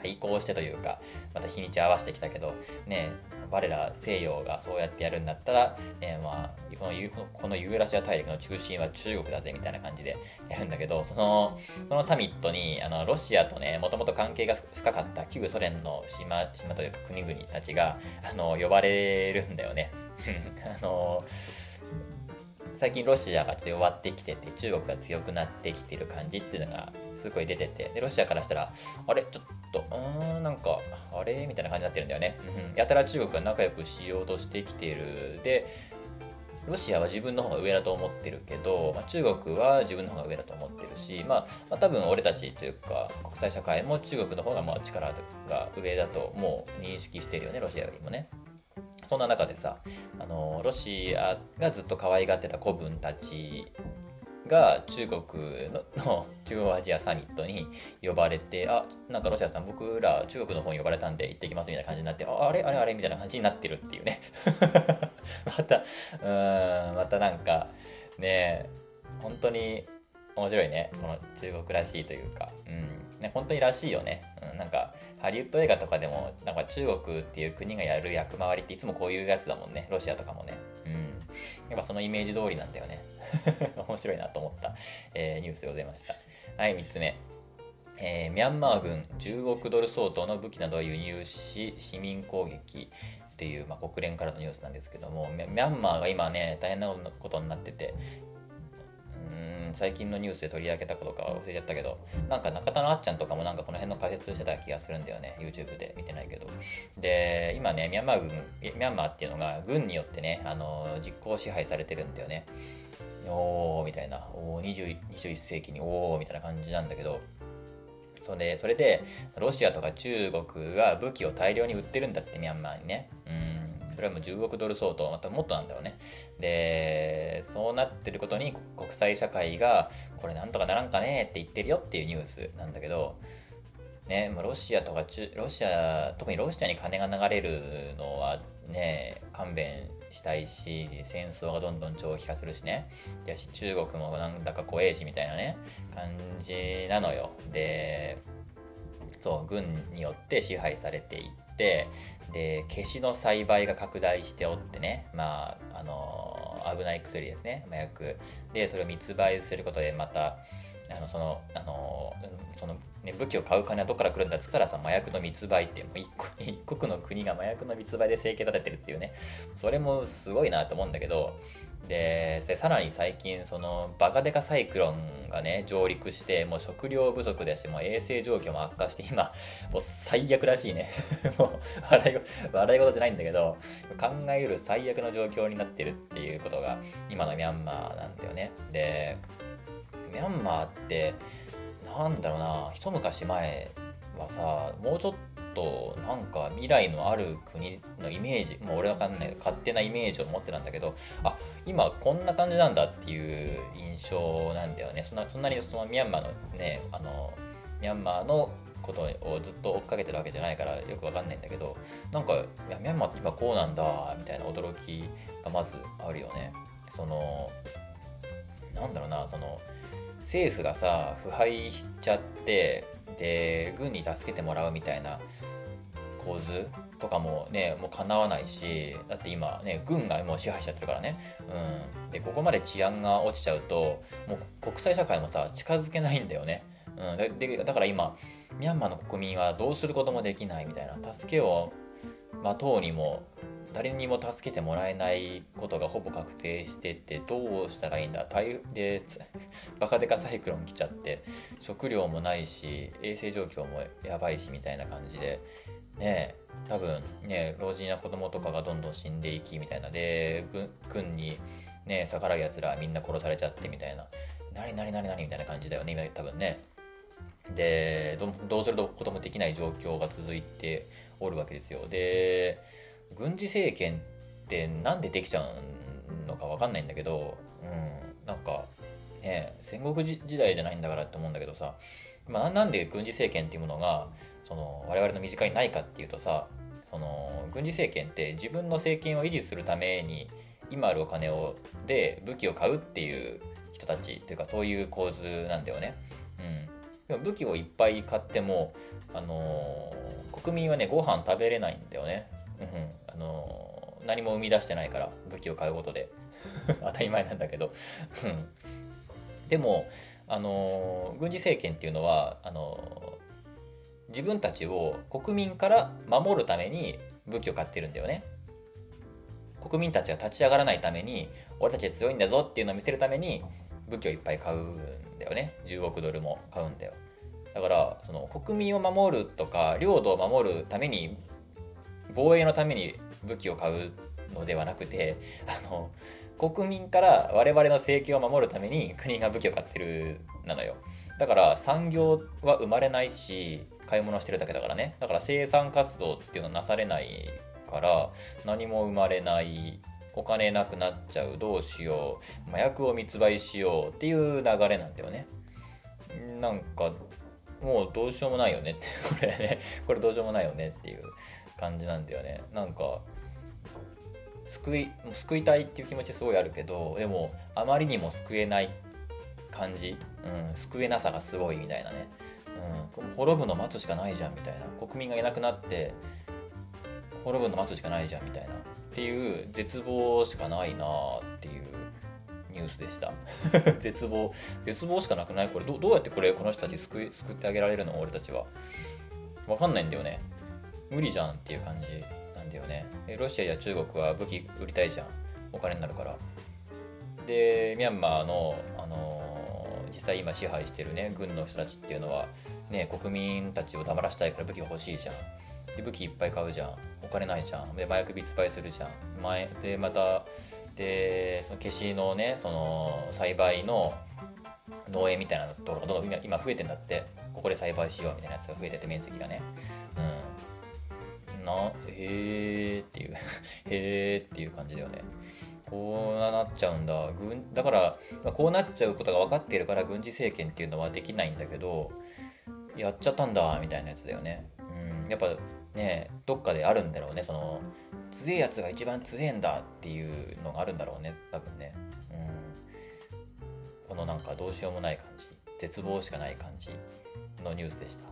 Speaker 2: 対抗してというかまた日にち合わせてきたけどね我ら西洋がそうやってやるんだったら、ねまあ、このこのユーラシア大陸の中心は中国だぜみたいな感じでやるんだけどそのそのサミットにあのロシアとねもともと関係が深かった旧ソ連の島島というか国々たちがあの呼ばれるんだよね。あの最近ロシアが弱ってきてて中国が強くなってきてる感じっていうのがすごい出てて。でロシアからしたらあれ？ちょっとうーんなんかあれ？みたいな感じになってるんだよね、うん、やたら中国が仲良くしようとしてきてる。でロシアは自分の方が上だと思ってるけど、まあ、中国は自分の方が上だと思ってるし、まあ、まあ、多分俺たちというか国際社会も中国の方がまあ力が上だともう認識してるよねロシアよりもね。そんな中でさあのロシアがずっと可愛がってた子分たちが中国の中央アジアサミットに呼ばれて、あ、なんかロシアさん、僕ら中国の方に呼ばれたんで行ってきますみたいな感じになって、ああれあれあれみたいな感じになってるっていうね。また、うん、またなんか、ね本当に面白いね。この中国らしいというか、うん、ね、本当にらしいよね。うん、なんか、ハリウッド映画とかでも、なんか中国っていう国がやる役回りっていつもこういうやつだもんね。ロシアとかもね。うん。やっぱそのイメージ通りなんだよね。面白いなと思った、えー、ニュースでございました。はい、3つ目。えー、ミャンマー軍10億ドル相当の武器などを輸入し市民攻撃っていう、まあ、国連からのニュースなんですけどもミャンマーが今ね大変なことになってて最近のニュースで取り上げたことか忘れちゃったけどなんか中田のあっちゃんとかもなんかこの辺の解説してた気がするんだよね YouTube で見てないけど。で今ねミャンマー軍ミャンマーっていうのが軍によってねあの実効支配されてるんだよね。おーみたいな。おー 21, 21世紀におーみたいな感じなんだけど。それそれでロシアとか中国が武器を大量に売ってるんだってミャンマーにね。うん。それはもう10億ドル相当、またもっとなんだよね。で、そうなってることに国際社会が、これなんとかならんかねって言ってるよっていうニュースなんだけど、ね、ロシアとかロシア、特にロシアに金が流れるのはね、勘弁したいし、戦争がどんどん長期化するしね。やし、中国もなんだか怖えしみたいなね、感じなのよ。で、そう、軍によって支配されていって、で消しの栽培が拡大しておってね。まああの危ない薬ですね。麻薬でそれを密売することでまたあのそのあのその、ね、武器を買う金はどっから来るんだっつったらさ麻薬の密売ってもう一 一国の国が麻薬の密売で生計立ててるっていうね。それもすごいなと思うんだけどでさらに最近そのバカデカサイクロンがね上陸してもう食料不足だしてもう衛生状況も悪化して今 もう最悪らしいね。もう笑い笑い事じゃないんだけど考えうる最悪の状況になってるっていうことが今のミャンマーなんだよね。でミャンマーってなんだろうな一昔前はさもうちょっとなんか未来のある国のイメージもう俺わかんない勝手なイメージを持ってたんだけどあ今こんな感じなんだっていう印象なんだよね。そんなそんなにそのミャンマーのねあのミャンマーのことをずっと追っかけてるわけじゃないからよくわかんないんだけどなんかいやミャンマーって今こうなんだみたいな驚きがまずあるよね。そのなんだろうなその政府がさ腐敗しちゃってで軍に助けてもらうみたいな構図とかもねもうかなわないしだって今ね軍がもう支配しちゃってるからね、うん、でここまで治安が落ちちゃうともう国際社会もさ近づけないんだよね、うん、でだから今ミャンマーの国民はどうすることもできないみたいな助けを待とうにも誰にも助けてもらえないことがほぼ確定しててどうしたらいいんだ？台でバカデカサイクロン来ちゃって食料もないし衛生状況もやばいしみたいな感じでね多分ね老人や子供とかがどんどん死んでいきみたいな。で軍にね逆らうやつらみんな殺されちゃってみたいな。何何何何みたいな感じだよね今多分ね。でどうすることもできない状況が続いておるわけですよ。で軍事政権ってなんでできちゃうのか分かんないんだけどうんなんかね戦国時代じゃないんだからって思うんだけどさ、まあ、なんで軍事政権っていうものがその我々の身近にないかっていうとさその軍事政権って自分の政権を維持するために今あるお金をで武器を買うっていう人たちっていうかそういう構図なんだよね。うん、でも武器をいっぱい買っても、あのー、国民はねご飯食べれないんだよね。うん、あのー、何も生み出してないから武器を買うことで。当たり前なんだけど。でも、あのー、軍事政権っていうのはあの自分たちを国民から守るために武器を買ってるんだよね。国民たちが立ち上がらないために俺たちは強いんだぞっていうのを見せるために武器をいっぱい買うんだよね。10億ドルも買うんだよ。だからその国民を守るとか領土を守るために防衛のために武器を買うのではなくてあの国民から我々の政権を守るために国が武器を買ってるなのよ。だから産業は生まれないし買い物してるだけだからね。だから生産活動っていうのはなされないから何も生まれないお金なくなっちゃうどうしよう麻薬を密売しようっていう流れなんだよね。なんかもうどうしようもないよねってこれね。これどうしようもないよねっていう感じなんだよね。なんか救い救いたいっていう気持ちすごいあるけどでもあまりにも救えない感じ、うん、救えなさがすごいみたいなね、うん、滅ぶの待つしかないじゃんみたいな。国民がいなくなって滅ぶの待つしかないじゃんみたいな。っていう絶望しかないなっていうニュースでした。絶望。絶望しかなくない？これどどうやってこれこの人たち救救ってあげられるの？俺たちは。わかんないんだよね。無理じゃんっていう感じなんだよね。ロシアや中国は武器売りたいじゃん。お金になるから。でミャンマーの、あのー、実際今支配してるね軍の人たちっていうのはね国民たちを黙らしたいから武器欲しいじゃん。で武器いっぱい買うじゃん。お金ないじゃん。で麻薬密売するじゃん。前でまたでその消しのねその栽培の農園みたいなところがどんどん今増えてんだって。ここで栽培しようみたいなやつが増えてて面積がね。うん。なへえっていう。へえっていう感じだよね。こうなっちゃうんだ。軍だから、こうなっちゃうことが分かっているから軍事政権っていうのはできないんだけどやっちゃったんだみたいなやつだよね。うん。やっぱねどっかであるんだろうね。その強いやつが一番強えんだっていうのがあるんだろうね。多分ね。うん。このなんかどうしようもない感じ。絶望しかない感じのニュースでした。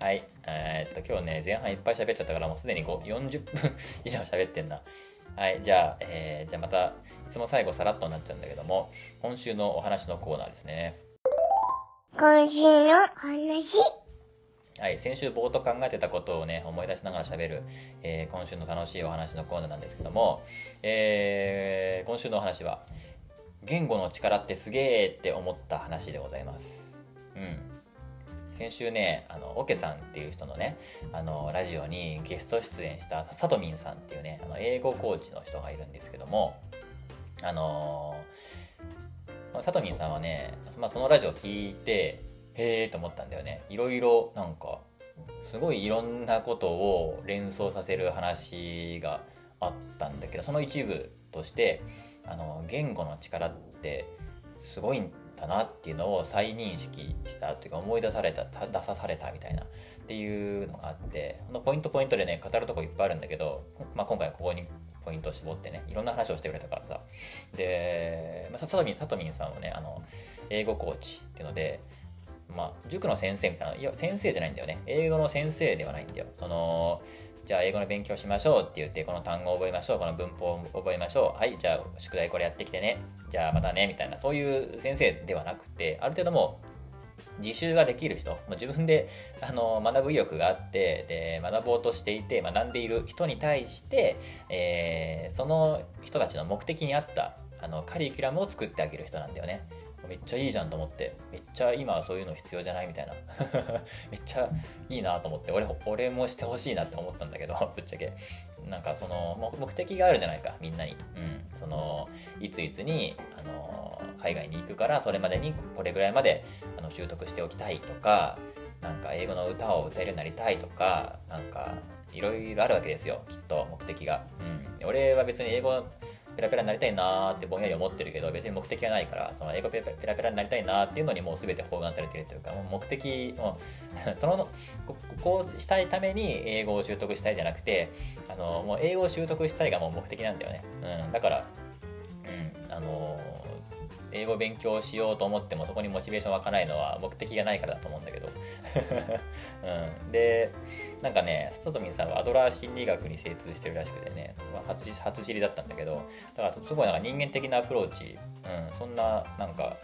Speaker 2: はい。えー、っと今日ね前半いっぱい喋っちゃったからもうすでに40分以上喋ってんな。はい。じゃあ、えー、じゃあまたいつも最後さらっとなっちゃうんだけども今週のお話のコーナーですね。
Speaker 1: 今週の話
Speaker 2: はい、先週冒頭考えてたことをね、思い出しながら喋る、えー、今週の楽しいお話のコーナーなんですけども、えー、今週のお話は、言語の力ってすげーって思った話でございます。うん。先週ね、あの、オケさんっていう人のね、あの、ラジオにゲスト出演したさとみんさんっていうね、あの、英語コーチの人がいるんですけども、あのー、さとみんさんはね、まあ、そのラジオを聞いて、へえと思ったんだよね。いろいろなんかすごいいろんなことを連想させる話があったんだけどその一部としてあの言語の力ってすごいんだなっていうのを再認識したというか思い出された出さされたみたいなっていうのがあってこのポイントポイントでね語るとこいっぱいあるんだけど、まあ、今回ここにポイントを絞ってねいろんな話をしてくれたからさで、まあ、さとみんさとみんさんはねあの英語コーチっていうのでまあ、塾の先生みたいな、いや、先生じゃないんだよね。英語の先生ではないんだよ。その、じゃあ英語の勉強しましょうって言って、この単語を覚えましょう、この文法を覚えましょう。はい、じゃあ宿題これやってきてね。じゃあまたね、みたいな、そういう先生ではなくて、ある程度も自習ができる人、もう自分であの学ぶ意欲があってで学ぼうとしていて学んでいる人に対して、えー、その人たちの目的に合ったあのカリキュラムを作ってあげる人なんだよね。めっちゃいいじゃんと思って。めっちゃ今はそういうの必要じゃないみたいな。めっちゃいいなと思って。俺俺もしてほしいなって思ったんだけどぶっちゃけ。なんかその目的があるじゃないかみんなに、うん、そのいついつにあの海外に行くからそれまでにこれぐらいまであの習得しておきたいとかなんか英語の歌を歌えるようになりたいとかなんかいろいろあるわけですよきっと目的が、うん、俺は別に英語ペラペラになりたいなーってぼんやり思ってるけど別に目的がないからその英語ペラペラになりたいなーっていうのにもう全て包含されてるというかもう目的も そのこうしたいために英語を習得したいじゃなくてあのもう英語を習得したいがもう目的なんだよね、うん、だからうんあの英語勉強しようと思ってもそこにモチベーション湧かないのは目的がないからだと思うんだけど、うん、でなんかねストトミンさんはアドラー心理学に精通してるらしくてね、まあ、初初知りだったんだけどだからすごいなんか人間的なアプローチ、うん、そんななんか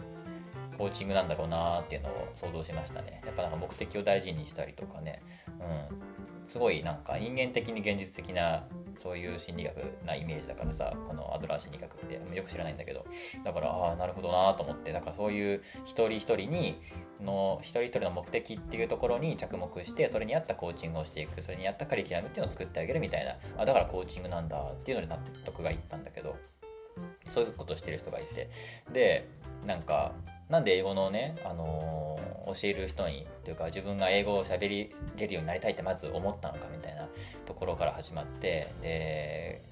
Speaker 2: コーチングなんだろうなっていうのを想像しましたね。やっぱなんか目的を大事にしたりとかね、うん、すごいなんか人間的に現実的なそういう心理学なイメージだからさこのアドラー心理学って。よく知らないんだけど。だからああなるほどなと思って。だからそういう一人一人にの一人一人の目的っていうところに着目してそれに合ったコーチングをしていく。それに合ったカリキュラムっていうのを作ってあげるみたいな。あだからコーチングなんだっていうので納得がいったんだけど。そういうことしてる人がいて。でなんかなんで英語のね、あのー、教える人にというか自分が英語を喋りれるようになりたいってまず思ったのかみたいなところから始まってで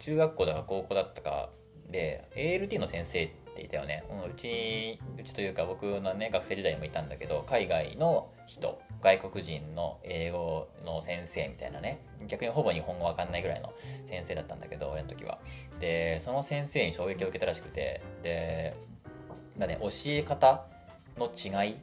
Speaker 2: 中学校だか高校だったかで ALT の先生っていたよね、うん、うちにうちというか僕のね学生時代にもいたんだけど海外の人外国人の英語の先生みたいなね逆にほぼ日本語わかんないぐらいの先生だったんだけど俺の時は。でその先生に衝撃を受けたらしくてでだね教え方の違い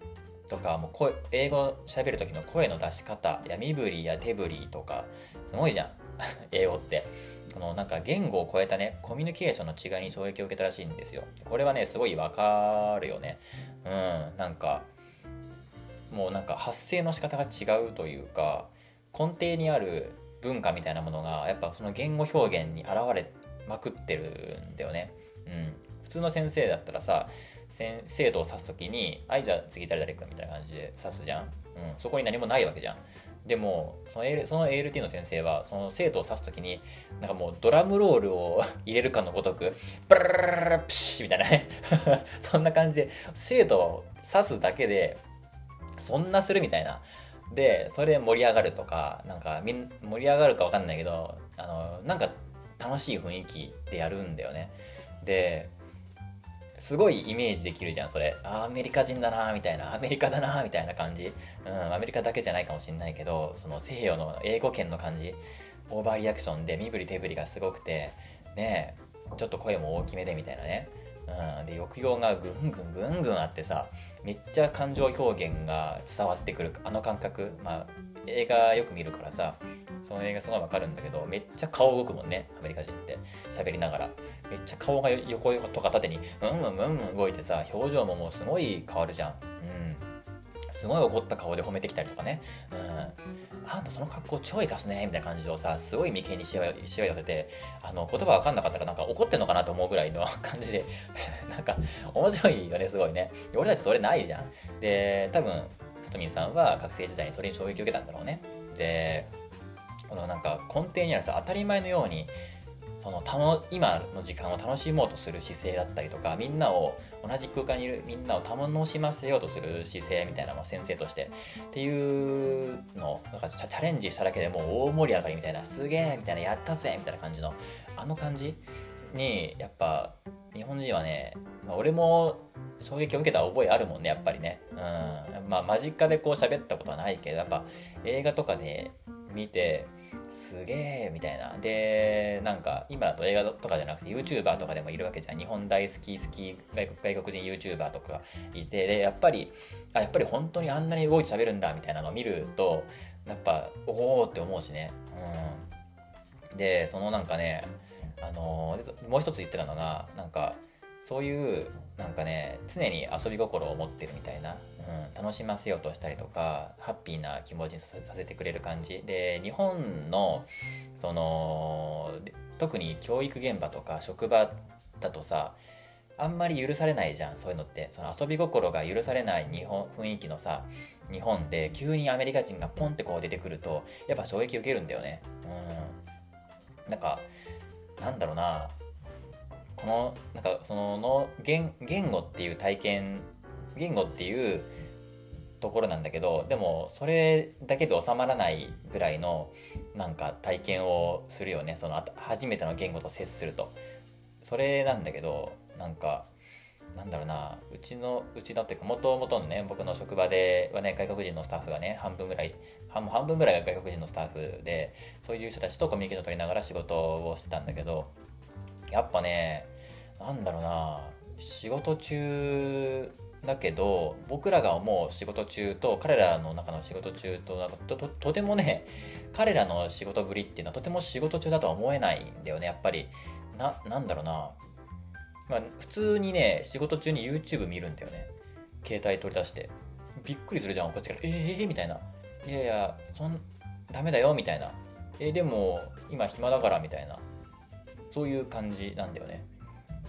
Speaker 2: とかもう声英語喋る時の声の出し方や身振りや手振りとかすごいじゃん。英語って。このなんか言語を超えたねコミュニケーションの違いに衝撃を受けたらしいんですよ。これはねすごいわかるよね。うんなんかもうなんか発声の仕方が違うというか根底にある文化みたいなものがやっぱその言語表現に現れまくってるんだよね。うん普通の先生だったらさ生徒を指す時に「はいじゃあ次誰々君」みたいな感じで指すじゃん、うん、そこに何もないわけじゃん。でもその,、L、その ALT の先生はその生徒を指す時になんかもうドラムロールを 入れるかのごとくブララララプシッみたいなねそんな感じで生徒を指すだけでそんなするみたいなでそれで盛り上がるとかなんかみん盛り上がるか分かんないけどあのなんか楽しい雰囲気でやるんだよねですごいイメージできるじゃん、それ。あアメリカ人だなみたいな。アメリカだなみたいな感じ。うん、アメリカだけじゃないかもしんないけど、その西洋の英語圏の感じ。オーバーリアクションで身振り手振りがすごくて、ねちょっと声も大きめでみたいなね。うん、で抑揚がぐんぐんぐんぐんあってさめっちゃ感情表現が伝わってくるあの感覚まあ映画よく見るからさその映画すごいわかるんだけどめっちゃ顔動くもんねアメリカ人って喋りながらめっちゃ顔が横とか縦にうんうんうん動いてさ表情ももうすごい変わるじゃん。うん。すごい怒った顔で褒めてきたりとかね。うん。あんたその格好超いかすねみたいな感じをさすごい眉間にしわしわ寄せてあの言葉わかんなかったらなんか怒ってんのかなと思うぐらいの感じで なんか面白いよねすごいね。俺たちそれないじゃん。で多分さとみんさんは学生時代にそれに衝撃を受けたんだろうね。でこのなんか根底にあるさ当たり前のようにそのたの今の時間を楽しもうとする姿勢だったりとかみんなを同じ空間にいるみんなを楽しませようとする姿勢みたいなのを先生として。っていうのなんかチャレンジしただけでもう大盛り上がりみたいなすげえみたいなやったぜみたいな感じのあの感じにやっぱ日本人はね、まあ、俺も衝撃を受けた覚えあるもんねやっぱりね。うん。まあ間近でこう喋ったことはないけどやっぱ映画とかで見てすげえみたいな。でなんか今だと映画とかじゃなくて YouTuber とかでもいるわけじゃん。日本大好き好き外国外国人 YouTuber とかいて。でやっぱりあやっぱり本当にあんなに動いて喋るんだみたいなのを見るとやっぱおおって思うしね。うん。でそのなんかねあのー、もう一つ言ってたのがなんかそういうなんかね常に遊び心を持ってるみたいな、うん、楽しませようとしたりとかハッピーな気持ちにさせてくれる感じ。で日本のその特に教育現場とか職場だとさあんまり許されないじゃんそういうのって。その遊び心が許されない日本雰囲気のさ日本で急にアメリカ人がポンってこう出てくるとやっぱ衝撃受けるんだよね。うん。なんかなんだろうな。このなんかそのの言言語っていう体験言語っていうところなんだけどでもそれだけで収まらないぐらいのなんか体験をするよねその初めての言語と接するとそれなんだけどなんかなんだろうなうちのうちのっていうかもともとのね僕の職場ではね外国人のスタッフがね半分ぐらい半半分ぐらいが外国人のスタッフでそういう人たちとコミュニケーション取りながら仕事をしてたんだけどやっぱねなんだろうな仕事中だけど僕らが思う仕事中と彼らの中の仕事中となんかとととてもね 彼らの仕事ぶりっていうのはとても仕事中だとは思えないんだよねやっぱりななんだろうなまあ、普通にね、仕事中に YouTube 見るんだよね。携帯取り出して。びっくりするじゃん、こっちから。え、えー、みたいな。いやいや、そん、ダメだよ、みたいな。えー、でも、今暇だから、みたいな。そういう感じなんだよね。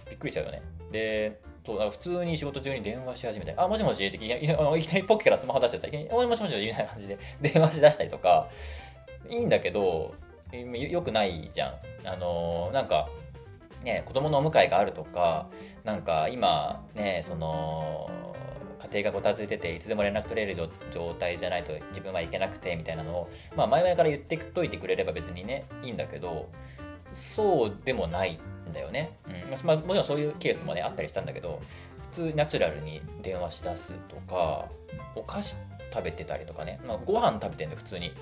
Speaker 2: びっくりしちゃうよね。で、そう、だから普通に仕事中に電話し始めて、あ、もしもしっていきなりポッケからスマホ出してさ、いきなり、もしもしみたいな感じで 電話し出したりとか、いいんだけど、よくないじゃん。あのー、なんか、ね、子供のお迎えがあるとか、なんか今ね、その、家庭がごたついてていつでも連絡取れる状態じゃないと自分はいけなくてみたいなのを、まあ前々から言ってといてくれれば別にね、いいんだけど、そうでもないだよね。うん。まあもちろんそういうケースもね、あったりしたんだけど、普通ナチュラルに電話し出すとか、お菓子食べてたりとかね、まあ、ご飯食べてんだよ、普通に。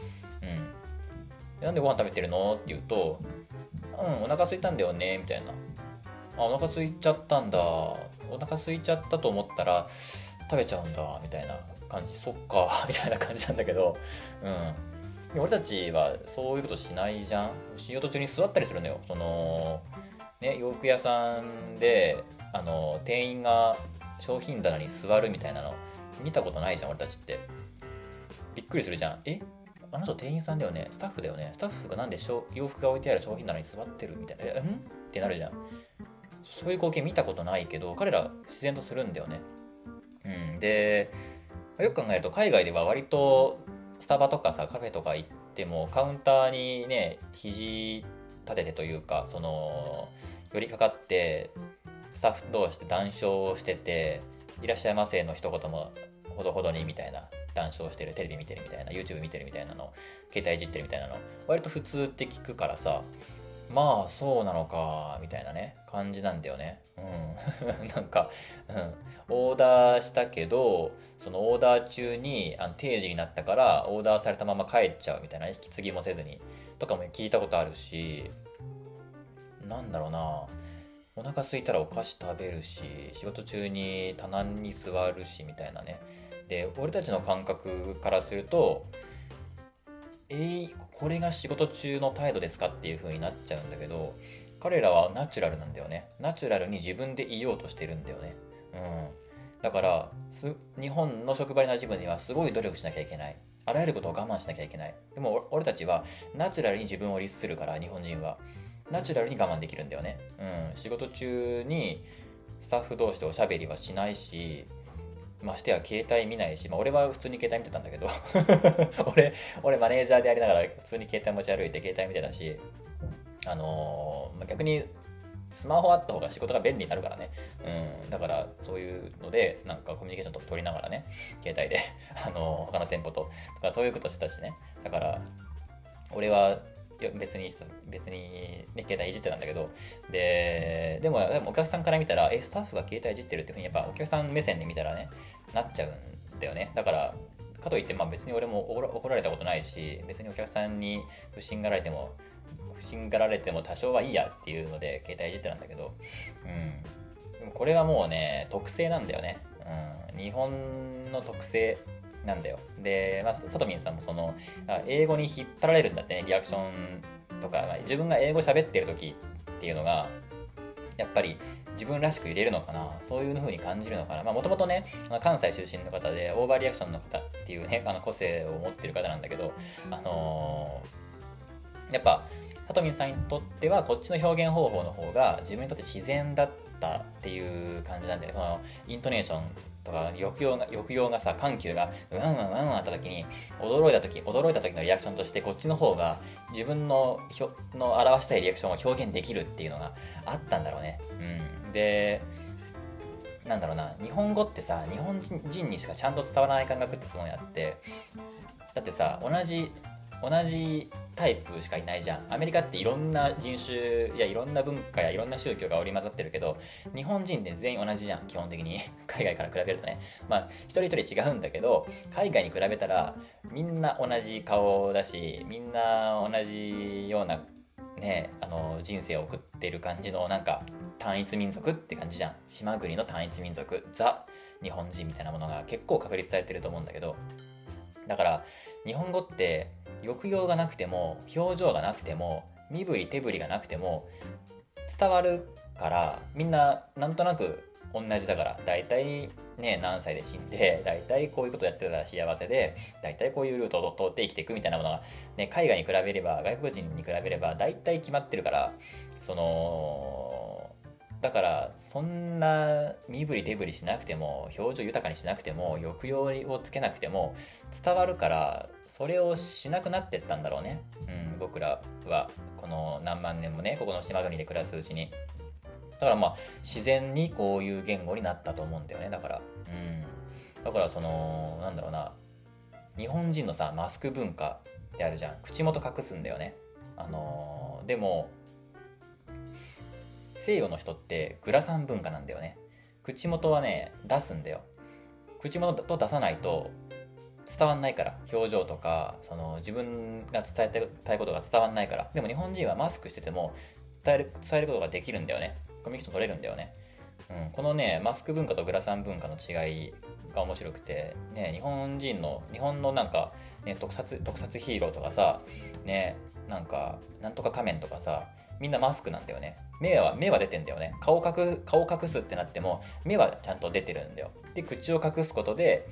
Speaker 2: うん。なんでご飯食べてるのって言うと、うんお腹空いたんだよねみたいなあお腹空いちゃったんだお腹空いちゃったと思ったら食べちゃうんだみたいな感じそっか みたいな感じなんだけどうん俺たちはそういうことしないじゃん仕事中に座ったりするのよそのね洋服屋さんであの店員が商品棚に座るみたいなの見たことないじゃん俺たちって。びっくりするじゃん。え？あの人店員さんだよね、スタッフだよね、スタッフがなんで洋服が置いてある商品なのに座ってるみたいな、え、ん？ってなるじゃん。そういう光景見たことないけど、彼ら自然とするんだよね。うん。で、よく考えると海外では割とスタバとかさ、カフェとか行ってもカウンターにね、肘立ててというか、その、寄りかかって、スタッフ同士で談笑をしてて、いらっしゃいませの一言もほどほどにみたいな談笑してるテレビ見てるみたいな YouTube 見てるみたいなの携帯いじってるみたいなの割と普通って聞くからさまあそうなのかみたいなね感じなんだよね。うん。なんか、うん、オーダーしたけどそのオーダー中にあの定時になったからオーダーされたまま帰っちゃうみたいな引き継ぎもせずにとかも聞いたことあるしなんだろうな。お腹空いたらお菓子食べるし仕事中に棚に座るしみたいなね。で俺たちの感覚からするとえー、これが仕事中の態度ですかっていう風になっちゃうんだけど彼らはナチュラルなんだよね。ナチュラルに自分でいようとしてるんだよね。うん。だから日本の職場に馴染むにはすごい努力しなきゃいけない。あらゆることを我慢しなきゃいけない。でも俺たちはナチュラルに自分を律するから日本人は。ナチュラルに我慢できるんだよねうん仕事中にスタッフ同士でおしゃべりはしないしましてや携帯見ないし、まあ、俺は普通に携帯見てたんだけど 俺、俺マネージャーでありながら普通に携帯持ち歩いて携帯見てたし、あのー、ま、逆にスマホあった方が仕事が便利になるからね。うん。だから、そういうので、なんかコミュニケーションとか取りながらね、携帯で あのー、他の店舗と、とかそういうことしてたしね。だから、俺は別に、別に、ね、携帯いじってたんだけど、で、でも、お客さんから見たら、え、スタッフが携帯いじってるっていうふうに、やっぱお客さん目線で見たらね、なっちゃうんだよね。だから、かといって、まあ別に俺も怒られたことないし、別にお客さんに不審がられても、不審がられても多少はいいやっていうので、携帯いじってたんだけど、うん。でもこれはもうね、特性なんだよね。うん。日本の特性なんだよ。で、まあ、さとみんさんもその、英語に引っ張られるんだってね、リアクションとか、自分が英語喋ってる時っていうのが、やっぱり自分らしく入れるのかな。そういう風に感じるのかな。まあもともとね関西出身の方でオーバーリアクションの方っていうねあの個性を持ってる方なんだけどあのー、やっぱさとみんさんにとってはこっちの表現方法の方が自分にとって自然だったっていう感じなんでねこのイントネーションとか抑揚が抑揚がさ緩急がワンワンワンワンあった時に驚いた時驚いた時のリアクションとしてこっちの方が自分のひょの表したいリアクションを表現できるっていうのがあったんだろうね。うん、でなんだろうな日本語ってさ日本人にしかちゃんと伝わらない感覚ってすごいあってだってさ同じ同じタイプしかいないじゃん。アメリカっていろんな人種やいろんな文化やいろんな宗教が織り交ざってるけど日本人って全員同じじゃん基本的に。海外から比べるとね。まあ一人一人違うんだけど海外に比べたらみんな同じ顔だしみんな同じようなねあの人生を送ってる感じのなんか単一民族って感じじゃん。島国の単一民族。ザ日本人みたいなものが結構確立されてると思うんだけど。だから日本語って抑揚がなくても表情がなくても身振り手振りがなくても伝わるからみんななんとなく同じだから大体ね何歳で死んで大体こういうことやってたら幸せで大体こういうルートを通って生きていくみたいなものが、ね、海外に比べれば外国人に比べれば大体決まってるからそのだからそんな身振り手振りしなくても表情豊かにしなくても抑揚をつけなくても伝わるからそれをしなくなってったんだろうね、うん、僕らはこの何万年もねここの島国で暮らすうちに。だからまあ自然にこういう言語になったと思うんだよね。だから。うん。だからそのなんだろうな。日本人のさマスク文化ってあるじゃん。口元隠すんだよね。あのー、でも西洋の人ってグラサン文化なんだよね。口元はね出すんだよ。口元と出さないと伝わんないから。表情とかその自分が伝えたいことが伝わんないから。でも日本人はマスクしてても伝える伝えることができるんだよね。コミュニケーション取れるんだよね、うん、このねマスク文化とグラサン文化の違いが面白くてね日本人の日本のなんか、ね、特撮特撮ヒーローとかさねなんかなんとか仮面とかさみんなマスクなんだよね。目は、目は出てんだよね。顔隠、顔隠すってなっても、目はちゃんと出てるんだよ。で、口を隠すことで、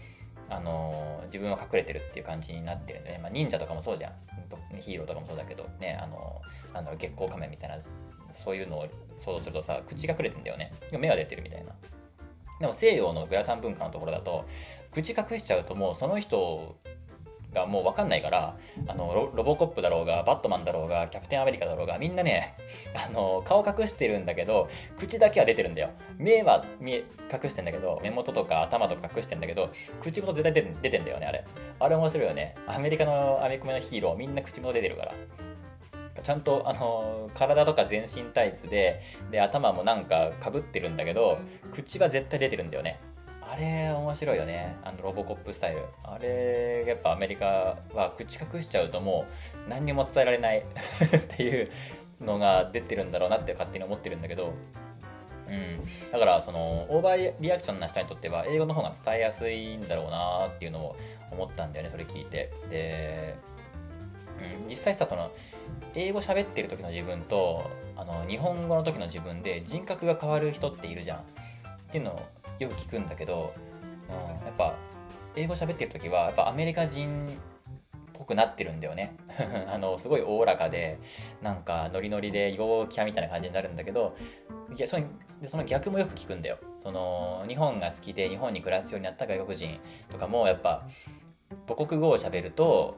Speaker 2: あのー、自分は隠れてるっていう感じになってるんでね。まあ、忍者とかもそうじゃん。ヒーローとかもそうだけど、ね、あのー、なんだろう、月光仮面みたいな、そういうのを想像するとさ、口隠れてんだよね。でも目は出てるみたいな。でも西洋のグラサン文化のところだと、口隠しちゃうともうその人がもう分かんないからあのロボコップだろうがバットマンだろうがキャプテンアメリカだろうがみんなね あの顔隠してるんだけど口だけは出てるんだよ。目は見隠してんだけど目元とか頭とか隠してんだけど口元絶対出て出てんだよねあれ。あれ面白いよね。アメリカのアメコミのヒーローみんな口元出てるから。ちゃんとあの体とか全身タイツでで頭もなんかかぶってるんだけど口は絶対出てるんだよね。あれ面白いよね。あのロボコップスタイル。あれやっぱアメリカは口隠しちゃうともう何にも伝えられない。っていうのが出てるんだろうなって勝手に思ってるんだけど。うん、だからそのオーバーリアクションな人にとっては英語の方が伝えやすいんだろうなっていうのを思ったんだよねそれ聞いて。で、うん、実際さその英語喋ってる時の自分とあの日本語の時の自分で人格が変わる人っているじゃん。っていうのをよく聞くんだけど、うん、やっぱ英語喋ってる時はやっぱアメリカ人っぽくなってるんだよね。あのすごいおおらかでなんかノリノリで陽キャみたいな感じになるんだけどいやそのでその逆もよく聞くんだよ。その日本が好きで日本に暮らすようになった外国人とかもやっぱ母国語を喋ると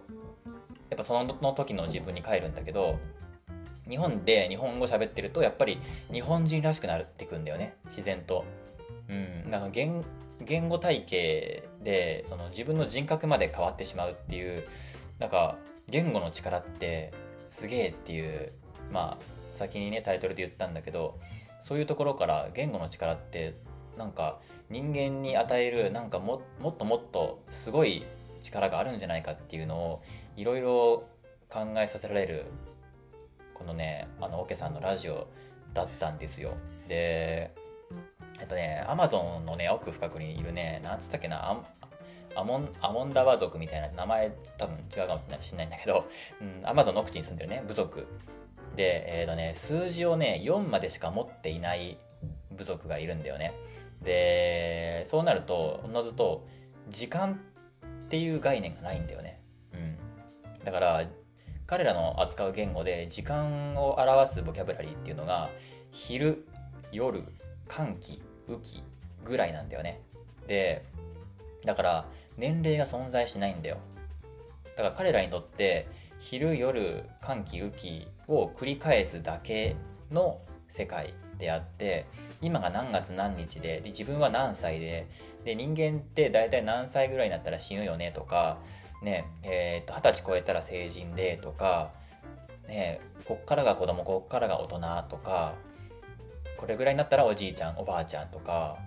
Speaker 2: やっぱそのの時の自分に帰るんだけど日本で日本語喋ってるとやっぱり日本人らしくなってくんだよね。自然と。うん、なんか言言語体系でその自分の人格まで変わってしまうっていうなんか言語の力ってすげえっていうまあ先にねタイトルで言ったんだけどそういうところから言語の力ってなんか人間に与えるなんかももっともっとすごい力があるんじゃないかっていうのをいろいろ考えさせられるこのねあのオケさんのラジオだったんですよ。でえっとね、アマゾンのね、奥深くにいるね、なんつったっけな、アモン、アモンダワ族みたいな名前多分違うかもしれないんだけど、うん、アマゾンの奥地に住んでるね、部族。で、えっ、ー、とね、数字をね、4までしか持っていない部族がいるんだよね。でそうなるとおのずと時間っていう概念がないんだよね。うん。だから彼らの扱う言語で時間を表すボキャブラリーっていうのが昼夜寒気雨季ぐらいなんだよね。でだから年齢が存在しないんだよ。だから彼らにとって昼夜寒気雨季を繰り返すだけの世界であって今が何月何日でで自分は何歳でで人間って大体何歳ぐらいになったら死ぬよねとかねえー、と二十歳超えたら成人でとかねこっからが子供こっからが大人とかこれぐらいになったらおじいちゃんおばあちゃんとか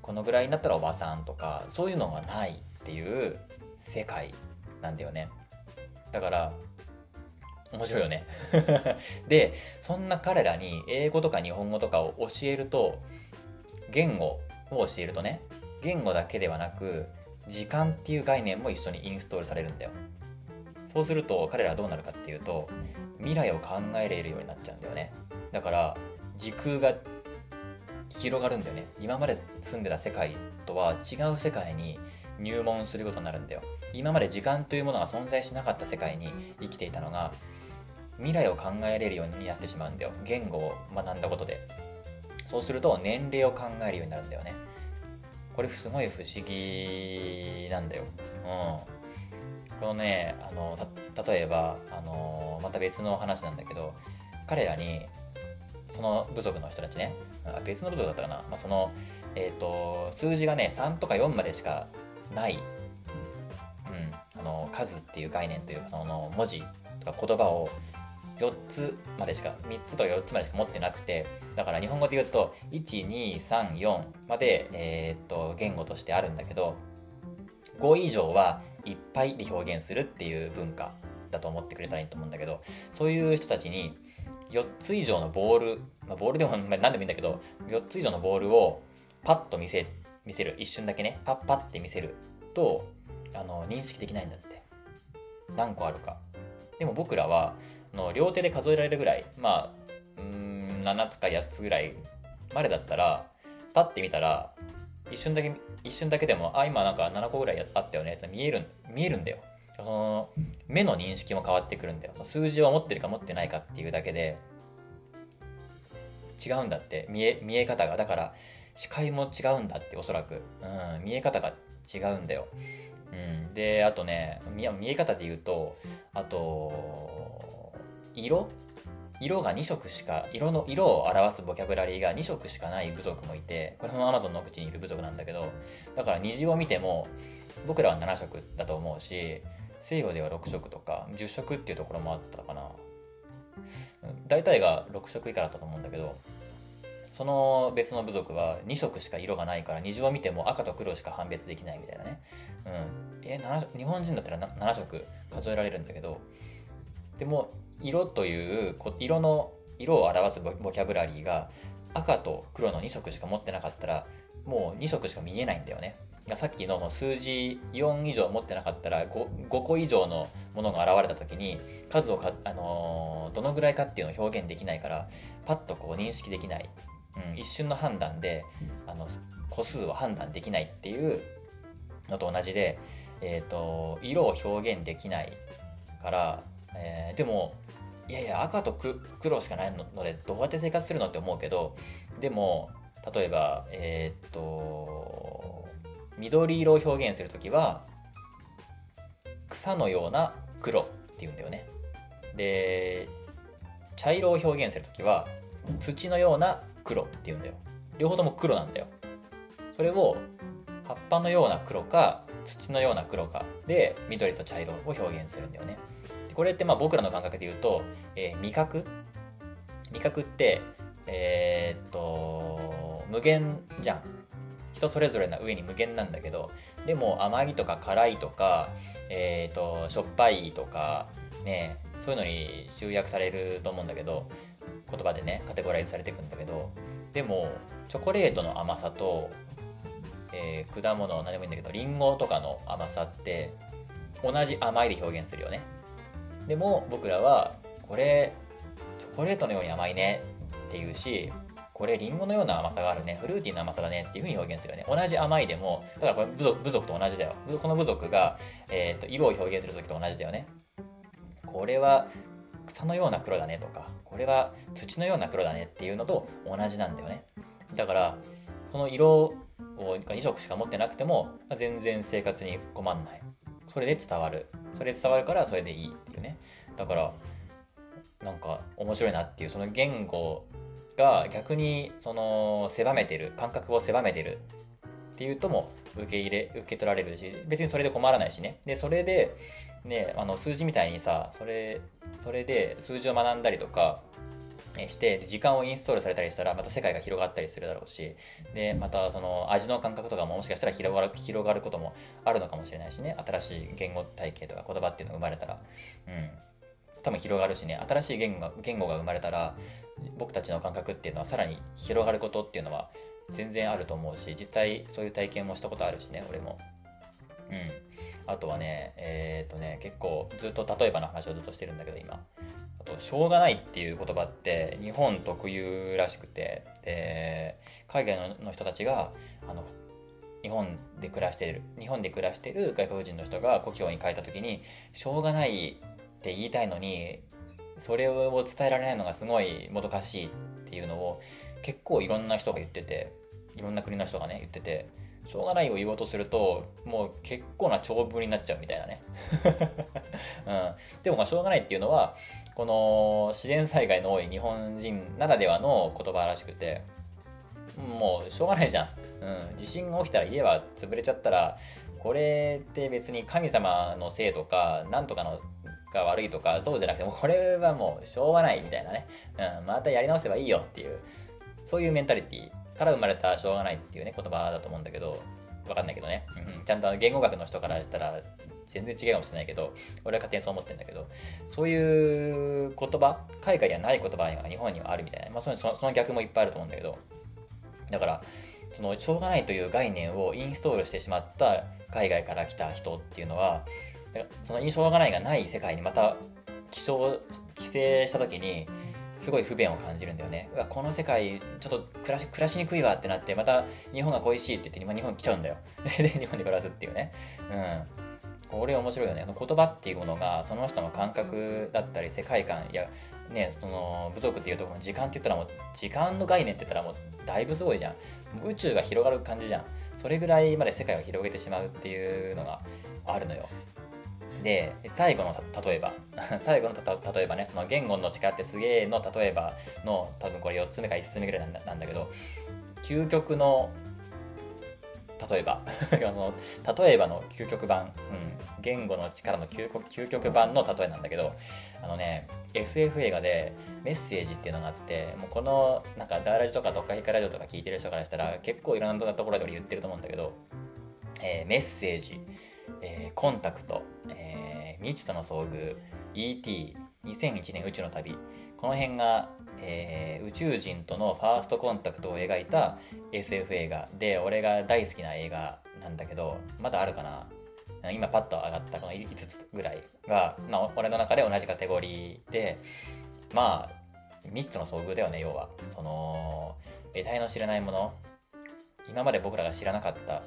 Speaker 2: このぐらいになったらおばさんとかそういうのがないっていう世界なんだよね。だから面白いよね。でそんな彼らに英語とか日本語とかを教えると言語を教えるとね言語だけではなく時間っていう概念も一緒にインストールされるんだよ。そうすると彼らはどうなるかっていうと未来を考えれるようになっちゃうんだよね。だから時空が広がるんだよね。今まで住んでた世界とは違う世界に入門することになるんだよ。今まで時間というものが存在しなかった世界に生きていたのが未来を考えれるようになってしまうんだよ。言語を学んだことで。そうすると年齢を考えるようになるんだよね。これすごい不思議なんだよ。うん。このねあの例えばあのまた別の話なんだけど彼らにその部族の人たちね。別の部族だったかな、まあ、その、えーと、数字がね3とか4までしかない、うん、あの数っていう概念というかその文字とか言葉を4つまでしか3つとか4つまでしか持ってなくてだから日本語で言うと1234まで、えー、と言語としてあるんだけど5以上はいっぱいで表現するっていう文化だと思ってくれたらいいと思うんだけどそういう人たちに4つ以上のボール、まあ、ボールでも、まあ、何でもいいんだけど4つ以上のボールをパッと見せ見せる。一瞬だけね。パッパッて見せるとあの認識できないんだって。何個あるか。でも僕らはの両手で数えられるぐらいまあうん7つか8つぐらいまでだったらパッて見たら一瞬だけ一瞬だけでもあ今なんか7個ぐらいあったよねって見える見えるんだよ。その目の認識も変わってくるんだよ。数字を持ってるか持ってないかっていうだけで。違うんだって。見え見え方が。だから視界も違うんだっておそらく、うん、見え方が違うんだよ、うん、であとね見え方で言うとあと色？色が2色しか色の色を表すボキャブラリーが2色しかない部族もいてこれも Amazon の口にいる部族なんだけどだから虹を見ても僕らは7色だと思うし西洋では6色とか10色っていうところもあったかな。大体が6色以下だったと思うんだけどその別の部族は2色しか色がないから虹を見ても赤と黒しか判別できないみたいなね、うん、え日本人だったら7色数えられるんだけどでも色という色の色を表すボキャブラリーが赤と黒の2色しか持ってなかったらもう2色しか見えないんだよね。さっきのその数字4以上持ってなかったら 5, 5個以上のものが現れた時に数をか、あのー、どのぐらいかっていうのを表現できないからパッとこう認識できない、うん、一瞬の判断であの個数を判断できないっていうのと同じで、えーと、色を表現できないから、えー、でもいやいや赤と黒しかないのでどうやって生活するのって思うけどでも例えばえっ、と緑色を表現するときは草のような黒っていうんだよね。で茶色を表現するときは土のような黒っていうんだよ。両方とも黒なんだよ。それを葉っぱのような黒か土のような黒かで緑と茶色を表現するんだよね。これってまあ僕らの感覚で言うと、えー、味覚？味覚ってえー、っと無限じゃん。人それぞれな上に無限なんだけどでも甘いとか辛いとか、えーと、しょっぱいとかねそういうのに集約されると思うんだけど言葉でねカテゴライズされていくんだけどでもチョコレートの甘さと、えー、果物何でもいいんだけどリンゴとかの甘さって同じ甘いで表現するよね。でも僕らはこれチョコレートのように甘いねっていうしこれリンゴのような甘さがあるね。フルーティーな甘さだねっていうふうに表現するよね。同じ甘いでもだからこれ部族部族と同じだよ。この部族が、えーと、色を表現する時と同じだよね。これは草のような黒だねとかこれは土のような黒だねっていうのと同じなんだよね。だからこの色を2色しか持ってなくても全然生活に困んない。それで伝わる。それで伝わるからそれでいいっていうね。だからなんか面白いなっていうその言語が逆にその狭めてる感覚を狭めてるっていうとも受け入れ受け取られるし別にそれで困らないしね。でそれでねあの数字みたいにさそれそれで数字を学んだりとかして時間をインストールされたりしたらまた世界が広がったりするだろうしでまたその味の感覚とかももしかしたら広がる広がることもあるのかもしれないしね。新しい言語体系とか言葉っていうのが生まれたら。うん。多分広がるしね新しい言語が言語が生まれたら僕たちの感覚っていうのはさらに広がることっていうのは全然あると思うし実際そういう体験もしたことあるしね俺も。うん。あとはねえっ、とね結構ずっと例えばの話をずっとしてるんだけど今。あとしょうがないっていう言葉って日本特有らしくてで海外の人たちがあの日本で暮らしている日本で暮らしている外国人の人が故郷に帰った時にしょうがないって言いたいのにそれを伝えられないのがすごいもどかしいっていうのを結構いろんな人が言ってていろんな国の人がね言っててしょうがないを言おうとするともう結構な長文になっちゃうみたいなね、うん、でもまあしょうがないっていうのはこの自然災害の多い日本人ならではの言葉らしくてもうしょうがないじゃん、うん、地震が起きたら家は潰れちゃったらこれって別に神様のせいとかなんとかのが悪いとかそうじゃなくてもこれはもうしょうがないみたいなね、うん、またやり直せばいいよっていうそういうメンタリティから生まれたしょうがないっていうね言葉だと思うんだけどわかんないけどね、うん、ちゃんと言語学の人からしたら全然違うかもしれないけど俺は勝手にそう思ってるんだけどそういう言葉海外にはない言葉が日本にはあるみたいな、まあ、そのその逆もいっぱいあると思うんだけど。だからそのしょうがないという概念をインストールしてしまった海外から来た人っていうのはその印象がないがない世界にまた帰省した時にすごい不便を感じるんだよね。うわこの世界ちょっと暮らし暮らしにくいわってなってまた日本が恋しいって言って今日本来ちゃうんだよ。で日本で暮らすっていうね。うん。これ面白いよね。言葉っていうものがその人の感覚だったり世界観やねその部族っていうところの時間って言ったらもう時間の概念って言ったらもうだいぶすごいじゃん。宇宙が広がる感じじゃん。それぐらいまで世界を広げてしまうっていうのがあるのよ。で最後の例えば。最後の例えばねその言語の力ってすげえの例えばの多分これ4つ目か5つ目ぐらいなんだけど究極の例えば。あの例えばの究極版、うん、言語の力の究極究極版の例えなんだけどあのね SF 映画でメッセージっていうのがあってもうこのなんかダーラジとかドッカヒカラジオとか聞いてる人からしたら結構いろんなところで俺言ってると思うんだけど、えー、メッセージ。えー、コンタクト、未知との遭遇、ET、2001年宇宙の旅、この辺が、えー、宇宙人とのファーストコンタクトを描いた SF 映画。で、俺が大好きな映画なんだけど、まだあるかな。今パッと上がったこの5つぐらいが、まあ、俺の中で同じカテゴリーで、まあ、未知との遭遇だよね、要は。その、得体の知らないもの、今まで僕らが知らなかった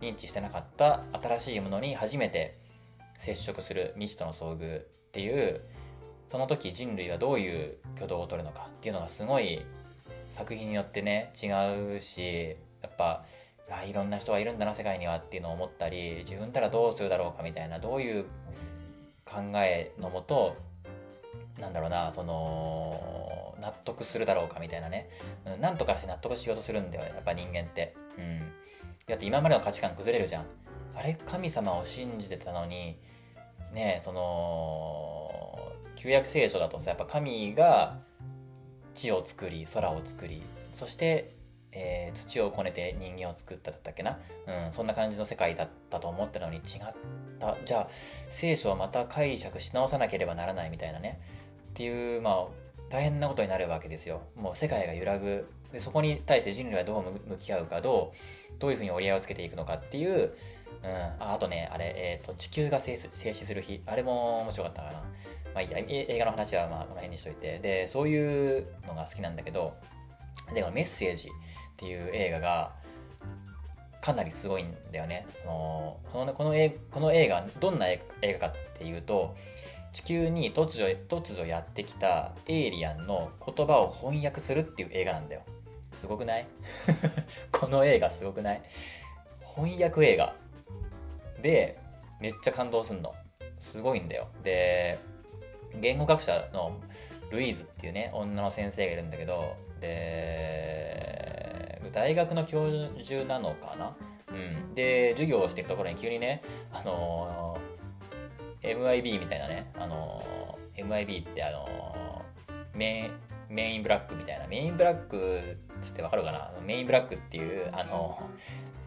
Speaker 2: 認知してなかった新しいものに初めて接触する未知との遭遇っていうその時人類はどういう挙動を取るのかっていうのがすごい作品によってね違うしやっぱあいろんな人がいるんだな世界にはっていうのを思ったり自分たらどうするだろうかみたいなどういう考えのもとなんだろうなその納得するだろうかみたいなね、うん、なんとかして納得しようとするんだよやっぱ人間って。うん。だって今までの価値観崩れるじゃん。あれ神様を信じてたのにねその旧約聖書だとさやっぱ神が地を作り空を作りそして、えー、土をこねて人間を作っただったっけな、うん、そんな感じの世界だったと思ったのに違った。じゃあ聖書をまた解釈し直さなければならないみたいなね。っていうまあ大変なことになるわけですよ。もう世界が揺らぐ。でそこに対して人類はどう向き合うかどうどういうふうに折り合いをつけていくのかっていう、うん、あとね、あれ、えっ、ー、と、地球が静止する日、あれも面白かったかな。まあいいや、映画の話はまあこの辺にしといて、で、そういうのが好きなんだけど、でこのメッセージっていう映画がかなりすごいんだよね。そのこのこの映この映画どんな映画かっていうと地球に突如突如やってきたエイリアンの言葉を翻訳するっていう映画なんだよ。すごくない？この映画すごくない？翻訳映画。でめっちゃ感動すんの。すごいんだよ。で言語学者のルイーズっていうね女の先生がいるんだけどで大学の教授なのかな？うん。で授業をしてるところに急にねあの MIB みたいなねあの MIB ってあのメインメインブラックみたいな。メインブラックっつってわかるかな？メインブラックっていうあの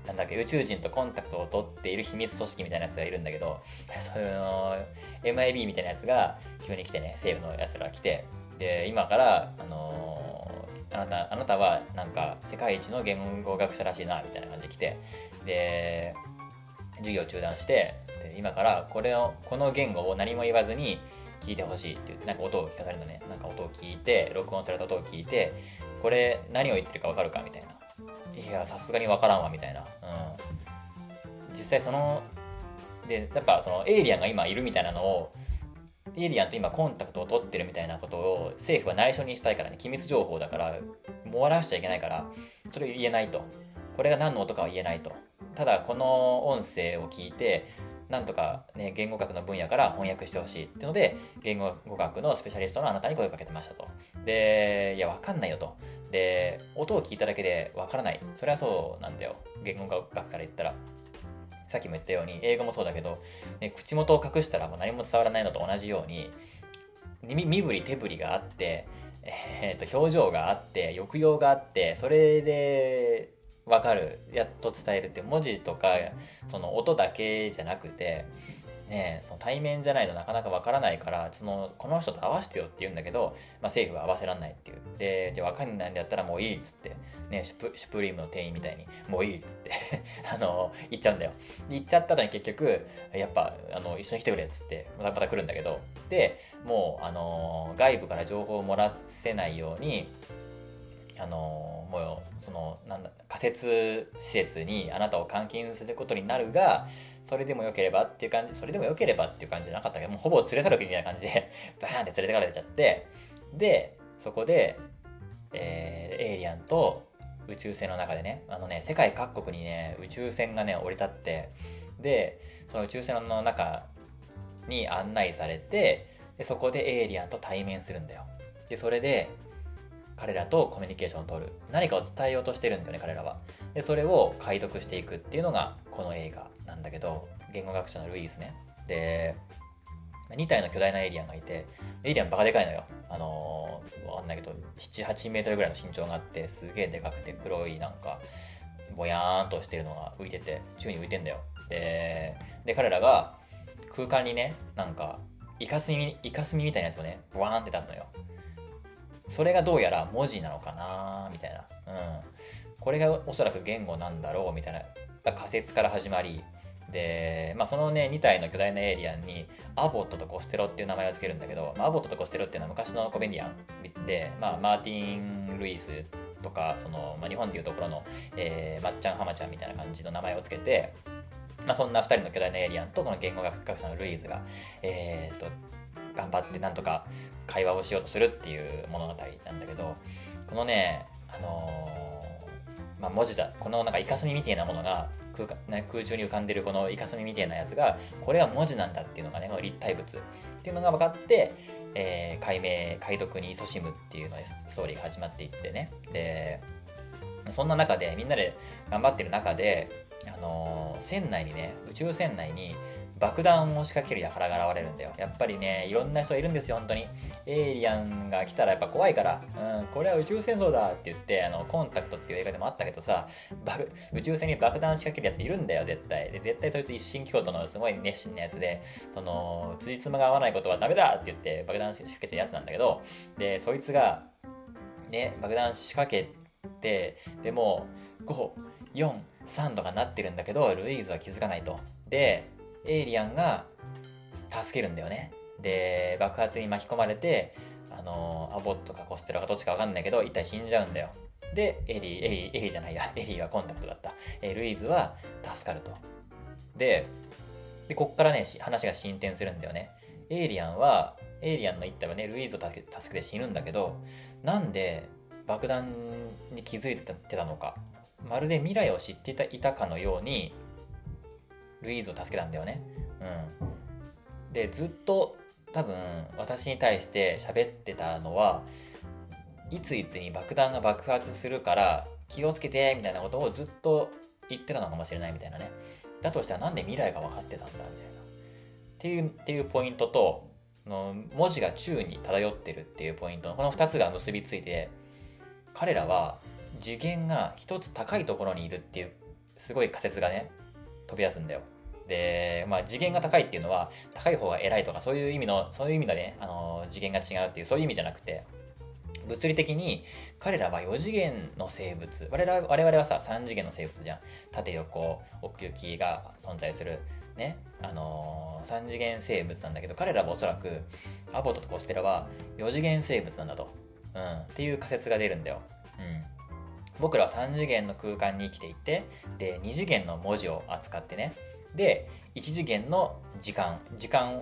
Speaker 2: なんだっけ宇宙人とコンタクトを取っている秘密組織みたいなやつがいるんだけど その MIB みたいなやつが急に来てね政府のやつらが来て。で今からあのあなたあなたはなんか世界一の言語学者らしいなみたいな感じで来て。で授業中断してで今からこれをこの言語を何も言わずに聞いてほしいって言ってなんか音を聞かされるのね。なんか音を聞いて録音された音を聞いてこれ何を言ってるか分かるかみたいな。いやさすがに分からんわみたいな、うん、実際そのでやっぱそのエイリアンが今いるみたいなのをエイリアンと今コンタクトを取ってるみたいなことを政府は内緒にしたいからね。機密情報だから漏らしちゃいけないからそれ言えないと。これが何の音かは言えないと。ただこの音声を聞いてなんとか、ね、言語学の分野から翻訳してほしいっていうので言語学のスペシャリストのあなたに声をかけてましたと。でいや分かんないよと。で音を聞いただけで分からない。それはそうなんだよ。言語学から言ったら。さっきも言ったように英語もそうだけど、ね、口元を隠したらもう何も伝わらないのと同じように身振り手振りがあってえー、と表情があって抑揚があってそれで分かる。やっと伝えるって文字とかその音だけじゃなくてねその対面じゃないとなかなか分からないからそのこの人と合わせてよって言うんだけど、まあ、政府は合わせらんないっていう。でじゃあ分かんないんだったらもういいっつってねシュプシュプリームの店員みたいにもういいっつって あの言っちゃうんだよ。言っちゃった後に結局やっぱあの一緒に来てくれっつってまたまた来るんだけど。でもうあの外部から情報を漏らせないようにあのもうそのなんだ仮設施設にあなたを監禁することになるがそれでもよければっていう感じそれでもよければっていう感じじゃなかったけどもうほぼ連れ去るみたいな感じで バーンって連れてかれちゃってでそこで、えー、エイリアンと宇宙船の中でねあのね世界各国にね宇宙船がね降り立ってでその宇宙船の中に案内されてでそこでエイリアンと対面するんだよ。でそれで彼らとコミュニケーションを取る。何かを伝えようとしてるんだよね彼らは。でそれを解読していくっていうのがこの映画なんだけど言語学者のルイーズね。で2体の巨大なエイリアンがいてエイリアンバカでかいのよ。あのー、わかんないけど78メートルぐらいの身長があってすげえでかくて黒いなんかぼやーんとしてるのが浮いてて宙に浮いてんだよ。でで彼らが空間にねなんかイカスミイカスミみたいなやつをねブワーンって出すのよ。それがどうやら文字なのかなみたいな。うん。これがおそらく言語なんだろうみたいな仮説から始まり、で、まあ、そのね、2体の巨大なエイリアンに、アボットとコステロっていう名前を付けるんだけど、まあ、アボットとコステロっていうのは昔のコメディアンで、まあ、マーティン・ルイスとか、その、まあ、日本でいうところの、えー、まっちゃん、はまちゃんみたいな感じの名前を付けて、まあ、そんな2人の巨大なエイリアンとこの言語学学者のルイーズが、えー、と頑張ってなんとか会話をしようとするっていう物語なんだけどこのねあのー、まあ、文字だこのなんかイカスミみたいなものが空、空中に浮かんでるこのイカスミみたいなやつがこれは文字なんだっていうのがねこの立体物。っていうのが分かって、えー、解明解読に勤しむっていうのでストーリーが始まっていってね。でそんな中でみんなで頑張ってる中であのー、船内にね宇宙船内に爆弾を仕掛ける輩が現れるんだよ。やっぱりね、いろんな人いるんですよ、本当に。エイリアンが来たらやっぱ怖いから、うん、これは宇宙戦争だって言って、あの、コンタクトっていう映画でもあったけどさ、宇宙船に爆弾仕掛けるやついるんだよ、絶対。で、絶対そいつ一心京都のすごい熱心なやつで、その、辻褄が合わないことはダメだって言って爆弾仕掛けてるやつなんだけど、で、そいつが、ね、爆弾仕掛けて、でも、5、4、3とかなってるんだけど、ルイーズは気づかないと。で、エイリアンが助けるんだよね。で、爆発に巻き込まれて、あの、アボットかコステラかどっちかわかんないけど、一体死んじゃうんだよ。でエリーエリーエリーじゃないや。エリーはコンタクトだった、えルイーズは助かると。ででこっからね話が進展するんだよね。エイリアンはエイリアンの一体はねルイーズを助け助けて死ぬんだけどなんで爆弾に気づいてたのか。まるで未来を知っていたいたかのようにルイーズを助けたんだよね。うん。でずっと多分私に対して喋ってたのはいついつに爆弾が爆発するから気をつけてみたいなことをずっと言ってたのかもしれないみたいなね。だとしたらなんで未来が分かってたんだみたいな。っていうっていうポイントとの文字が宙に漂ってるっていうポイントこの2つが結びついて彼らは次元が一つ高いところにいるっていうすごい仮説がね飛び出すんだよ。で、まあ、次元が高いっていうのは高い方が偉いとかそういう意味のそういう意味のねあの次元が違うっていうそういう意味じゃなくて物理的に彼らは4次元の生物我々我々はさ3次元の生物じゃん。縦横奥行きが存在する。ねあのー、3次元生物なんだけど彼らはおそらくアボトとコステラは4次元生物なんだと、うん、っていう仮説が出るんだよ、うん、僕らは3次元の空間に生きていてで2次元の文字を扱ってね。で1次元の時間時間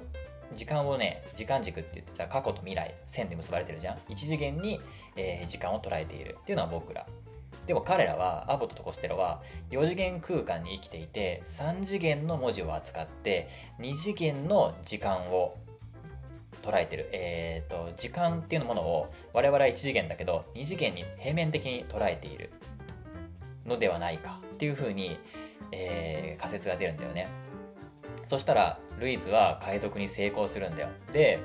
Speaker 2: 時間をね時間軸って言ってさ過去と未来線で結ばれてるじゃん。1次元に、えー時間を捉えている。っていうのは僕ら。でも彼らはアボットとコステロは4次元空間に生きていて3次元の文字を扱って2次元の時間を捉えてる。えっ、と時間っていうものを我々は1次元だけど2次元に平面的に捉えている。のではないか。っていうふうに、えー仮説が出るんだよね。そしたらルイズは解読に成功するんだよ。で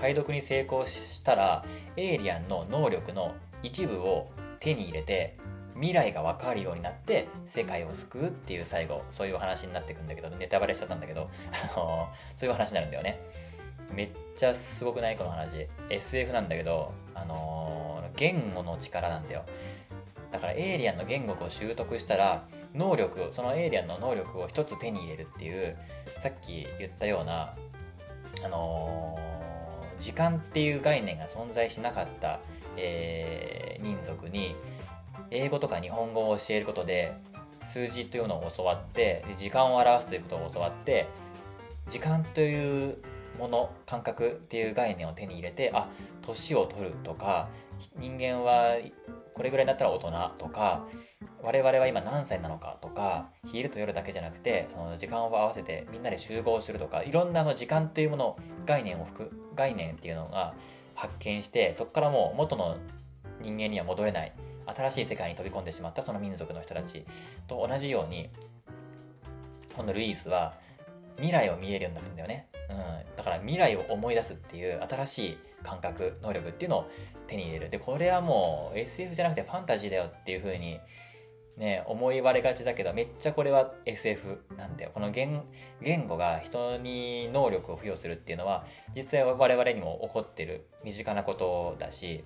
Speaker 2: 解読に成功したらエイリアンの能力の一部を手に入れて未来が分かるようになって世界を救うっていう最後そういう話になってくんだけどネタバレしちゃったんだけどあのそういう話になるんだよね。めっちゃすごくない？この話。SF なんだけどあのー言語の力なんだよ。だからエイリアンの言語を習得したら能力そのエイリアンの能力を一つ手に入れるっていうさっき言ったようなあのー時間っていう概念が存在しなかった、えー民族に英語とか日本語を教えることで数字というのを教わって時間を表すということを教わって時間というもの感覚っていう概念を手に入れてあ年を取るとか人間はこれぐらいになったら大人とか我々は今何歳なのかとか昼と夜だけじゃなくてその時間を合わせてみんなで集合するとかいろんなその時間というもの概念を含概念っていうのが発見してそこからもう元の人間には戻れない新しい世界に飛び込んでしまったその民族の人たちと同じようにこのルイースは未来を見えるようになるんだよね、うん、だから未来を思い出すっていう新しい感覚能力っていうのを手に入れる。でこれはもう SF じゃなくてファンタジーだよっていう風にね思い割れがちだけどめっちゃこれは SF なんだよ。この言言語が人に能力を付与するっていうのは実際は我々にも起こってる身近なことだし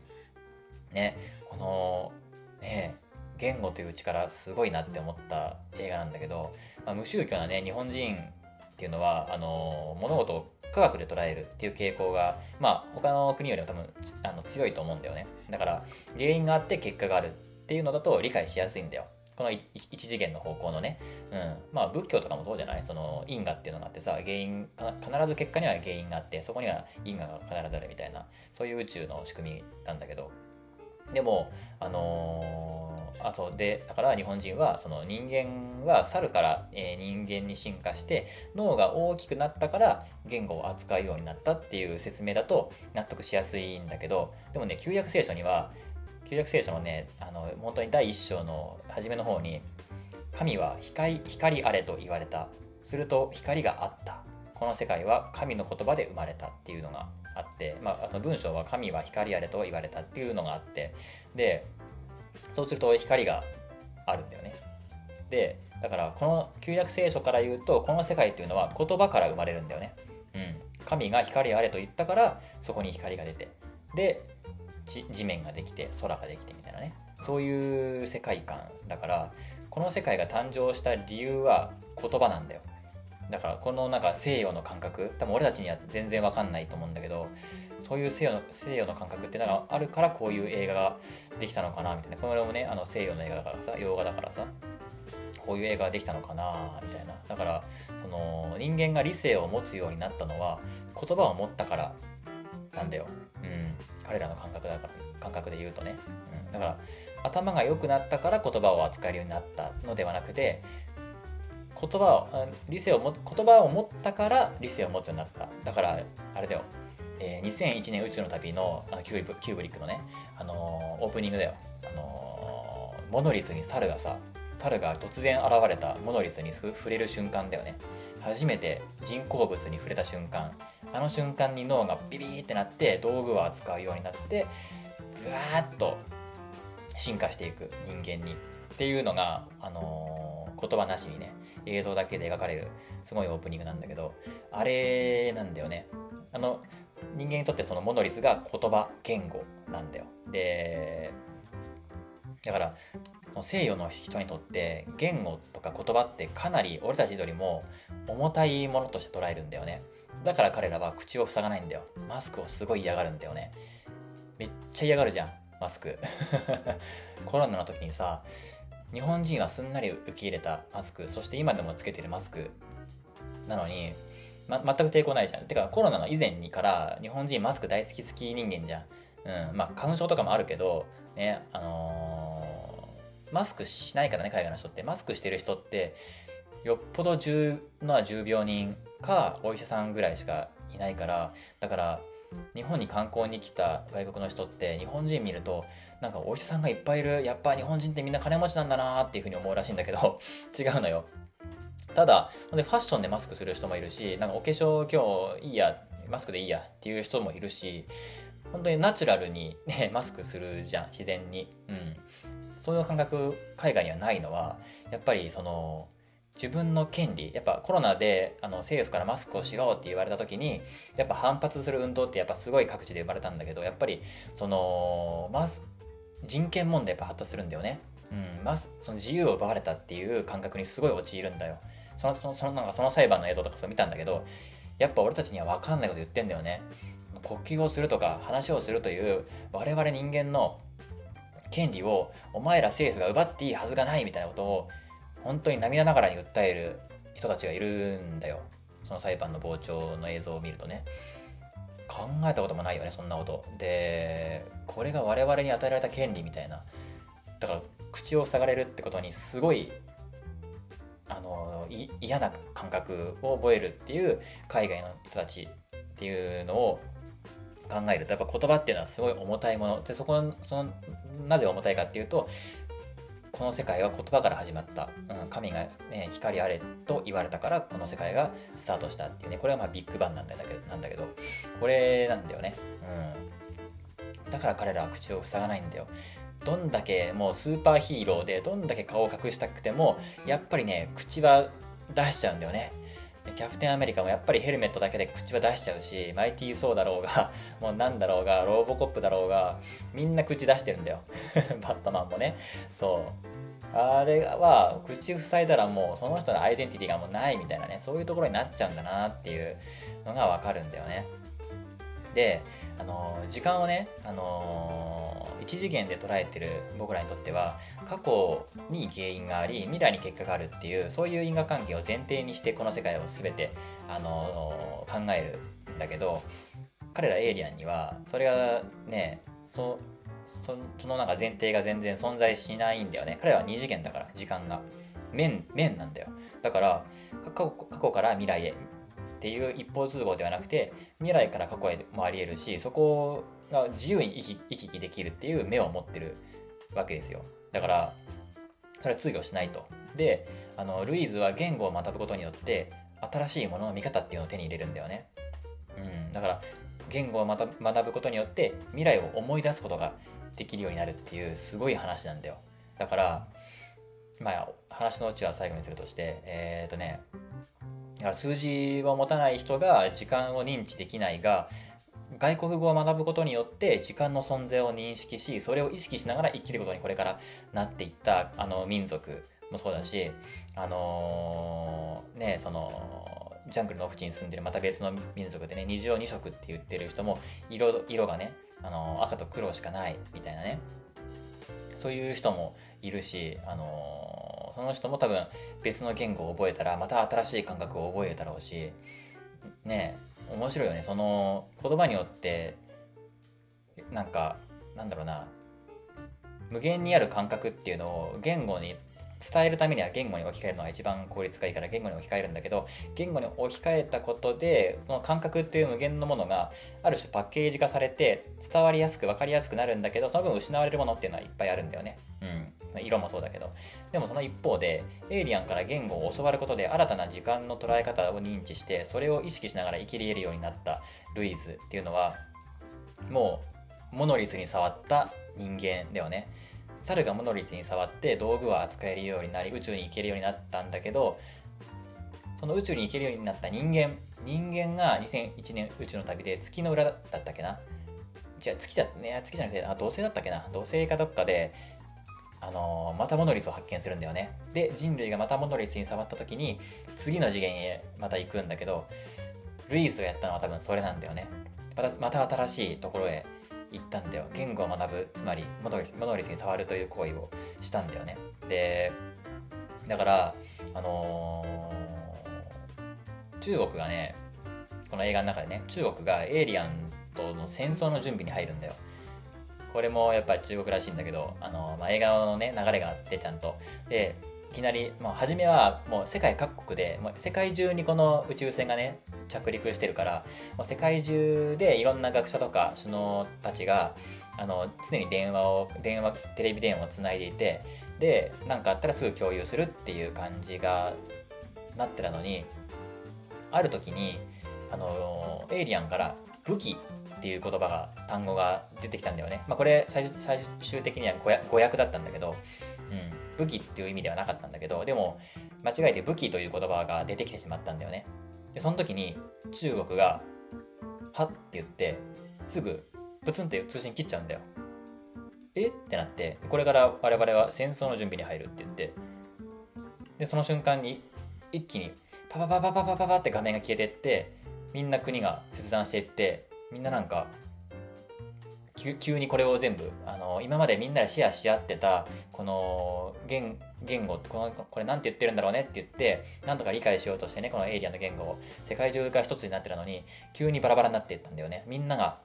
Speaker 2: ねこのね言語という力すごいなって思った映画なんだけど、まあ、無宗教なね日本人っていうのはあの物事を科学で捉えるっていう傾向がまあ他の国よりも多分あの強いと思うんだよね。だから原因があって結果があるっていうのだと理解しやすいんだよ。この一次元の方向のね、うん、まあ仏教とかもそうじゃない？その因果っていうのがあってさ原因必ず結果には原因があってそこには因果が必ずあるみたいなそういう宇宙の仕組みなんだけど。でもあのーあそうでだから日本人はその人間は猿から、えー人間に進化して脳が大きくなったから言語を扱うようになったっていう説明だと納得しやすいんだけどでもね旧約聖書には旧約聖書のねあの本当に第一章の初めの方に神は光光あれと言われた。すると光があった。この世界は神の言葉で生まれたっていうのがあって、まあ、あの文章は神は光あれと言われたっていうのがあってでそうすると光があるんだよね。でだからこの旧約聖書から言うとこの世界っていうのは言葉から生まれるんだよね。うん。神が光あれと言ったからそこに光が出てで地地面ができて空ができてみたいなね。そういう世界観だからこの世界が誕生した理由は言葉なんだよ。だからこのなんか西洋の感覚多分俺たちには全然わかんないと思うんだけどそういう西洋の西洋の感覚っていうのがあるからこういう映画ができたのかなみたいな。これもねあの西洋の映画だからさ洋画だからさこういう映画ができたのかなみたいな。だからその人間が理性を持つようになったのは言葉を持ったからなんだよ、うん、彼らの感覚だから感覚で言うとね、うん、だから頭が良くなったから言葉を扱えるようになったのではなくて言葉を理性をも言葉を持ったから理性を持つようになった。だからあれだよ、えー、2001年宇宙の旅のあのキューブリックのね、あのー、オープニングだよ、あのー、モノリスに猿がさ猿が突然現れたモノリスに触れる瞬間だよね。初めて人工物に触れた瞬間。あの瞬間に脳がビビーってなって道具を扱うようになってブワーッと進化していく人間に。っていうのが、あのー、言葉なしにね映像だけで描かれるすごいオープニングなんだけどあれなんだよね。あの人間にとってそのモノリスが言葉言語なんだよ。でだからその西洋の人にとって言語とか言葉ってかなり俺たちよりも重たいものとして捉えるんだよね。だから彼らは口を塞がないんだよ。マスクをすごい嫌がるんだよね。めっちゃ嫌がるじゃんマスク。コロナの時にさ日本人はすんなり受け入れたマスクそして今でもつけてるマスクなのに、ま、全く抵抗ないじゃん。てかコロナの以前にから日本人マスク大好き好き人間じゃん。うんまあ花粉症とかもあるけどねあのー、マスクしないからね海外の人って。マスクしてる人ってよっぽど重な重病人かお医者さんぐらいしかいないからだから日本に観光に来た外国の人って日本人見るとなんかお医者さんがいっぱいいるやっぱ日本人ってみんな金持ちなんだなっていうふうに思うらしいんだけど 違うのよ。ただでファッションでマスクする人もいるしなんかお化粧今日いいやマスクでいいやっていう人もいるし本当にナチュラルに、ね、マスクするじゃん自然に。うん。そういう感覚海外にはないのはやっぱりその自分の権利やっぱコロナであの政府からマスクをしようって言われた時にやっぱ反発する運動ってやっぱすごい各地で生まれたんだけどやっぱりそのマス人権問題やっぱ発達するんだよね。うん、マスその自由を奪われたっていう感覚にすごい陥るんだよ。そのそのそのなんかその裁判の映像とかそう見たんだけどやっぱ俺たちには分かんないこと言ってんだよね。呼吸をするとか話をするという我々人間の権利をお前ら政府が奪っていいはずがないみたいなことを本当に涙ながらに訴える人たちがいるんだよその裁判の傍聴の映像を見るとね考えたこともないよねそんなこと。でこれが我々に与えられた権利みたいな。だから口を塞がれるってことにすごいあの嫌な感覚を覚えるっていう海外の人たちっていうのを考える。とやっぱ言葉っていうのはすごい重たいもの。でそこそのなぜ重たいかっていうとこの世界は言葉から始まった、うん、神が、ね、光あれと言われたからこの世界がスタートしたっていうね。これはまあビッグバンなんだけどなんだけど。これなんだよね、うん、だから彼らは口を塞がないんだよ。どんだけもうスーパーヒーローでどんだけ顔を隠したくてもやっぱりね口は出しちゃうんだよね。キャプテンアメリカもやっぱりヘルメットだけで口は出しちゃうし、マイティー・ソーだろうが、もうなんだろうが、ローボコップだろうが、みんな口出してるんだよ。バットマンもね。そう。あれは、口塞いだらもうその人のアイデンティティがもうないみたいなね、そういうところになっちゃうんだなっていうのがわかるんだよね。で、あの、時間をね、あのー、一次元で捉えてる僕らにとっては過去に原因があり未来に結果があるっていうそういう因果関係を前提にしてこの世界を全て、あのー、考えるんだけど彼らエイリアンにはそれがねそそそのなんか前提が全然存在しないんだよね。彼らは二次元だから時間が。面面なんだよ。だから過去過去から未来へっていう一方通行ではなくて未来から過去へもありえるしそこが自由に行き行き来できるっていう目を持ってるわけですよ。だからそれは通用しないと。であのルイーズは言語を学ぶことによって新しいものの見方っていうのを手に入れるんだよね、うん、だから言語を学ぶことによって未来を思い出すことができるようになるっていうすごい話なんだよ。だからまあ話のうちは最後にするとしてえっ、ー、とね数字を持たない人が時間を認知できないが外国語を学ぶことによって時間の存在を認識しそれを意識しながら生きることにこれからなっていったあの民族もそうだしあのーねそのジャングルの奥に住んでるまた別の民族でね二条二色って言ってる人も色色がね、あのー赤と黒しかないみたいなね。そういう人もいるし、あのーその人も多分別の言語を覚えたらまた新しい感覚を覚えるだろうしね面白いよね。その言葉によってなんかなんだろうな。無限にある感覚っていうのを言語に伝えるためには言語に置き換えるのが一番効率がいいから言語に置き換えるんだけど言語に置き換えたことでその感覚っていう無限のものがある種パッケージ化されて伝わりやすく分かりやすくなるんだけどその分失われるものっていうのはいっぱいあるんだよね。うん。色もそうだけど。でもその一方でエイリアンから言語を教わることで新たな時間の捉え方を認知してそれを意識しながら生きれるようになったルイズっていうのはもうモノリスに触った人間だよね。猿がモノリスに触って道具は扱えるようになり宇宙に行けるようになったんだけどその宇宙に行けるようになった人間人間が2001年宇宙の旅で月の裏だったっけな？じゃあ月じゃね。月じゃなくてあ土星だったっけな？土星かどっかであのーまたモノリスを発見するんだよね。で人類がまたモノリスに触った時に次の次元へまた行くんだけどルイーズがやったのは多分それなんだよね。またまた新しいところへ行ったんだよ。言語を学ぶ。つまりモノリスに触るという行為をしたんだよね。でだからあのー中国がねこの映画の中でね中国がエイリアンとの戦争の準備に入るんだよ。これもやっぱり中国らしいんだけど、あのまあ、映画のね流れがあってちゃんと。でいきなり、まあ、初めはもう世界各国でもう世界中にこの宇宙船がね着陸してるからもう世界中でいろんな学者とか首脳たちがあの常に電話を電話テレビ電話をつないでいてで何かあったらすぐ共有するっていう感じがなってたのにある時にあのエイリアンから武器っていう言葉が単語が出てきたんだよね、まあ、これ最最終的には語訳だったんだけど、武器っていう意味ではなかったんだけどでも間違えて武器という言葉が出てきてしまったんだよね。でその時に中国が「はっ」て言ってすぐプツンって通信切っちゃうんだよ。え？ってなってこれから我々は戦争の準備に入るって言って。でその瞬間に一気にパパパパパパパパって画面が消えてってみんな国が切断していってみんななんか急にこれを全部あの今までみんなでシェアし合ってたこの言言語このこれなんて言ってるんだろうねって言ってなんとか理解しようとしてねこのエイリアンの言語を世界中が一つになってたのに急にバラバラになっていったんだよね。みんなが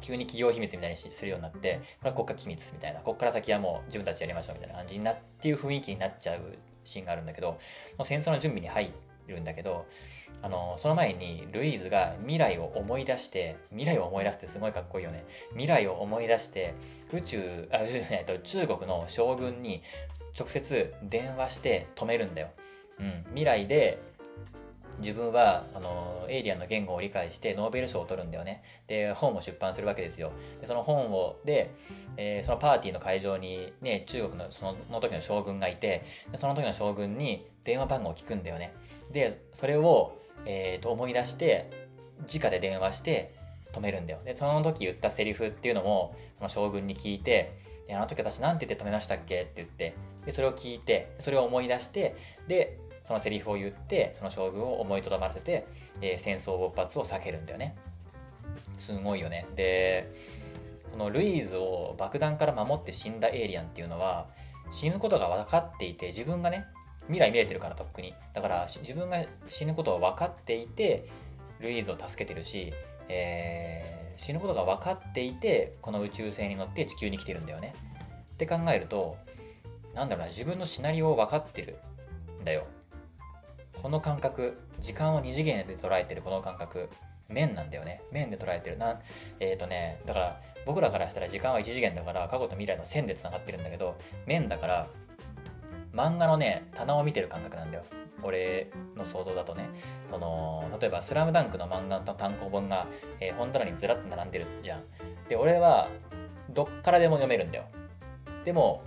Speaker 2: 急に企業秘密みたいにするようになってこれは国家機密みたいなここから先はもう自分たちやりましょうみたいな感じになっていう雰囲気になっちゃうシーンがあるんだけどもう戦争の準備に入るんだけどあのその前にルイーズが未来を思い出して未来を思い出すってすごいかっこいいよね。未来を思い出して宇宙あ宇宙じゃないと中国の将軍に直接電話して止めるんだよ、うん、未来で自分はあのエイリアンの言語を理解してノーベル賞を取るんだよね。で本を出版するわけですよ。でその本をで、えーそのパーティーの会場にね中国のそのの時の将軍がいてその時の将軍に電話番号を聞くんだよね。でそれを、えーと思い出して直で電話して止めるんだよ。でその時言ったセリフっていうのもその将軍に聞いてであの時私なんて言って止めましたっけ？って言ってでそれを聞いてそれを思い出してでそのセリフを言ってその将軍を思いとどまらせて、えー戦争勃発を避けるんだよね。すごいよね。でそのルイーズを爆弾から守って死んだエイリアンっていうのは死ぬことが分かっていて自分がね未来見えてるからとっくに。だから自分が死ぬことを分かっていてルイーズを助けてるし、えー死ぬことが分かっていてこの宇宙船に乗って地球に来てるんだよね。って考えるとなんだろうな自分のシナリオを分かってるんだよ。この感覚時間を2次元で捉えてるこの感覚面なんだよね。面で捉えてる。なえっ、とねだから僕らからしたら時間は1次元だから過去と未来の線でつながってるんだけど面だから漫画のね棚を見てる感覚なんだよ。俺の想像だとね。その例えば「スラムダンクの漫画の単行本が、えー本棚にずらっと並んでるじゃん。で俺はどっからでも読めるんだよ。でも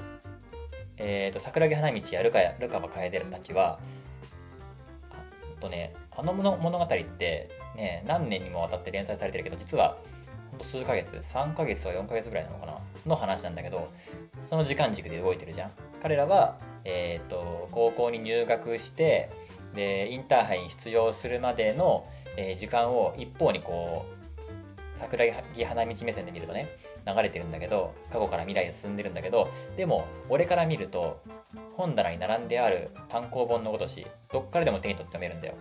Speaker 2: えー、と桜木花道やルカやルカバ楓たちはああとねあの物語ってね何年にもわたって連載されてるけど実は数ヶ月3ヶ月とか4ヶ月ぐらいなのかなの話なんだけどその時間軸で動いてるじゃん。彼らはえーと、高校に入学してでインターハイに出場するまでの、えー、時間を一方にこう桜木花道目線で見るとね流れてるんだけど過去から未来へ進んでるんだけどでも俺から見ると本棚に並んである単行本のごとしどっからでも手に取って読めるんだよ。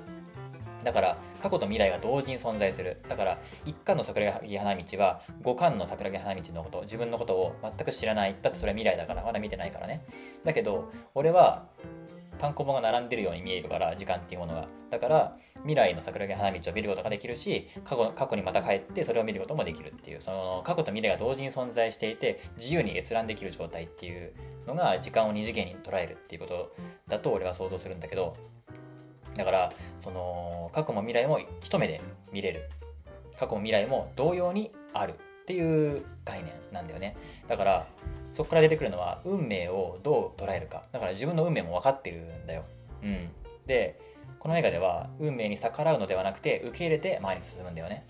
Speaker 2: だから過去と未来が同時に存在する。だから一巻の桜木花道は五巻の桜木花道のこと自分のことを全く知らない。だってそれは未来だからまだ見てないからね。だけど俺は単行本が並んでるように見えるから時間っていうものが。だから未来の桜木花道を見ることができるし過去過去にまた帰ってそれを見ることもできるっていう。その過去と未来が同時に存在していて自由に閲覧できる状態っていうのが時間を二次元に捉えるっていうことだと俺は想像するんだけどだからその過去も未来も一目で見れる。過去も未来も同様にあるっていう概念なんだよね。だからそこから出てくるのは運命をどう捉えるか。だから自分の運命も分かってるんだよ、うん、でこの映画では運命に逆らうのではなくて受け入れて前に進むんだよね。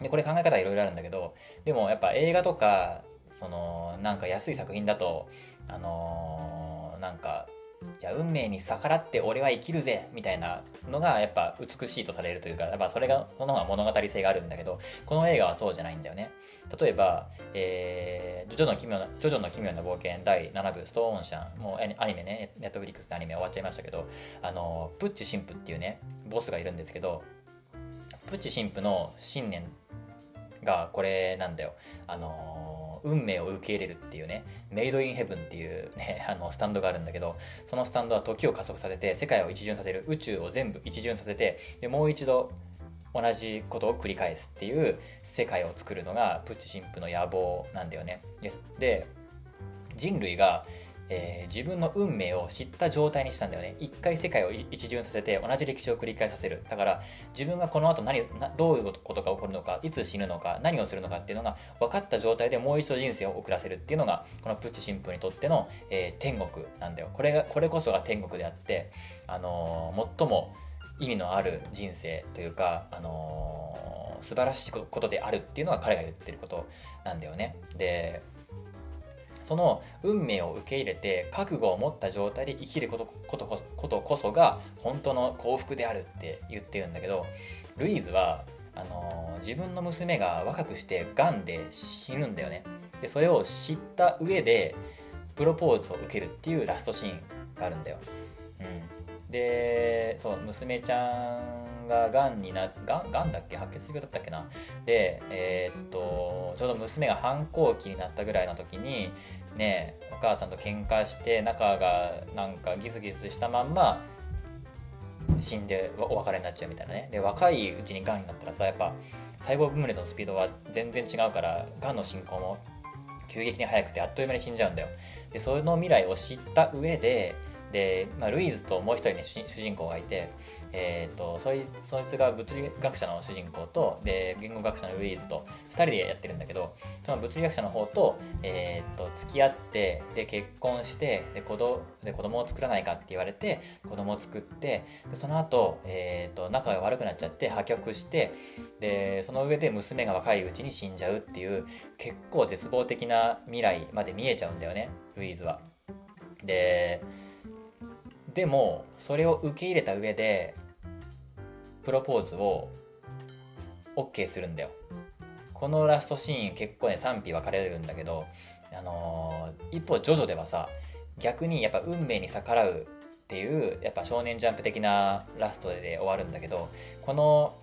Speaker 2: でこれ考え方はいろいろあるんだけどでもやっぱ映画とかそのなんか安い作品だとあのー、なんかいや運命に逆らって俺は生きるぜみたいなのがやっぱ美しいとされるというかやっぱそれがその方が物語性があるんだけどこの映画はそうじゃないんだよね。例えば、えー、ジョジョの奇妙なジョジョの奇妙な冒険第7部ストーンシャンもうアニメねネットフリックスでアニメ終わっちゃいましたけどあのプッチ神父っていうねボスがいるんですけどプッチ神父の信念がこれなんだよ。あの運命を受け入れるっていうね、メイドインヘブンっていうね、あの、スタンドがあるんだけど、そのスタンドは時を加速させて、世界を一巡させる、宇宙を全部一巡させて、で、もう一度同じことを繰り返すっていう世界を作るのがプッチ神父の野望なんだよね。で、人類がえー、自分の運命を知った状態にしたんだよね。一回世界を一巡させて同じ歴史を繰り返させる。だから自分がこの後何どういうことが起こるのか、いつ死ぬのか、何をするのかっていうのが分かった状態でもう一度人生を送らせるっていうのがこのプッチ神父にとっての、えー、天国なんだよ。これがこれこそが天国であって、あのー、最も意味のある人生というか、あのー、素晴らしいことであるっていうのが彼が言ってることなんだよね。でその運命を受け入れて覚悟を持った状態で生きることことことこそが本当の幸福であるって言ってるんだけどルイーズはあの自分の娘が若くしてがんで死ぬんだよね。でそれを知った上でプロポーズを受けるっていうラストシーンがあるんだよ、うん、でそう娘ちゃんががんにながんだっけ？白血病だったっけな？でえー、っとちょうど娘が反抗期になったぐらいの時にねお母さんと喧嘩して仲がなんかギスギスしたまんま死んでお別れになっちゃうみたいなね。で若いうちにがんになったらさやっぱ細胞分裂のスピードは全然違うからがんの進行も急激に速くてあっという間に死んじゃうんだよ。でその未来を知った上でで、まあ、ルイーズともう一人ね主人公がいてえーと、そいそいつが物理学者の主人公とで言語学者のウィーズと2人でやってるんだけどその物理学者の方と,、えーと、付き合ってで結婚してで子どで子供を作らないかって言われて子供を作ってでその後、えーと、仲が悪くなっちゃって破局してでその上で娘が若いうちに死んじゃうっていう結構絶望的な未来まで見えちゃうんだよねルイーズは。ででもそれを受け入れた上でプロポーズを OK するんだよ。このラストシーン結構ね賛否分かれるんだけどあのー、一方ジョジョではさ逆にやっぱ運命に逆らうっていうやっぱ少年ジャンプ的なラストで終わるんだけどこの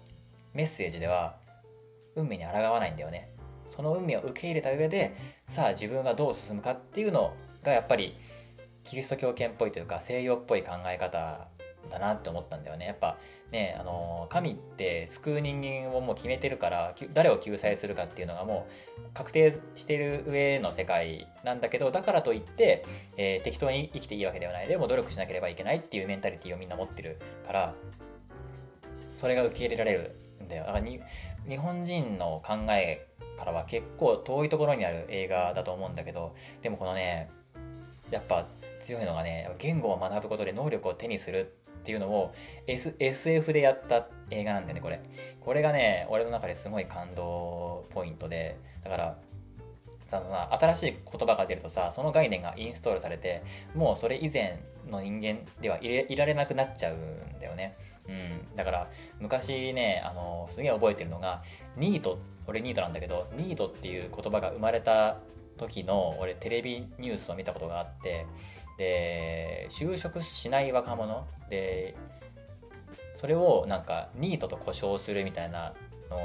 Speaker 2: メッセージでは運命に抗わないんだよね。その運命を受け入れた上でさあ自分はどう進むかっていうのがやっぱりキリスト教圏っぽいというか西洋っぽい考え方だなって思ったんだよね。やっぱね、あの神って救う人間をもう決めてるから誰を救済するかっていうのがもう確定してる上の世界なんだけどだからといって、えー、適当に生きていいわけではないでも努力しなければいけないっていうメンタリティーをみんな持ってるからそれが受け入れられるんだよ。だからに日本人の考えからは結構遠いところにある映画だと思うんだけどでもこのねやっぱ強いのがね言語を学ぶことで能力を手にするっていうのを、S、SF でやった映画なんだよね、これ。これがね、俺の中ですごい感動ポイントで、だから、さ新しい言葉が出るとさその概念がインストールされてもうそれ以前の人間ではいれいられなくなっちゃうんだよね。うん、だから昔ねあのすげえ覚えてるのがニート俺ニートなんだけどニートっていう言葉が生まれた時の俺テレビニュースを見たことがあってで就職しない若者でそれをなんかニートと呼称するみたいなの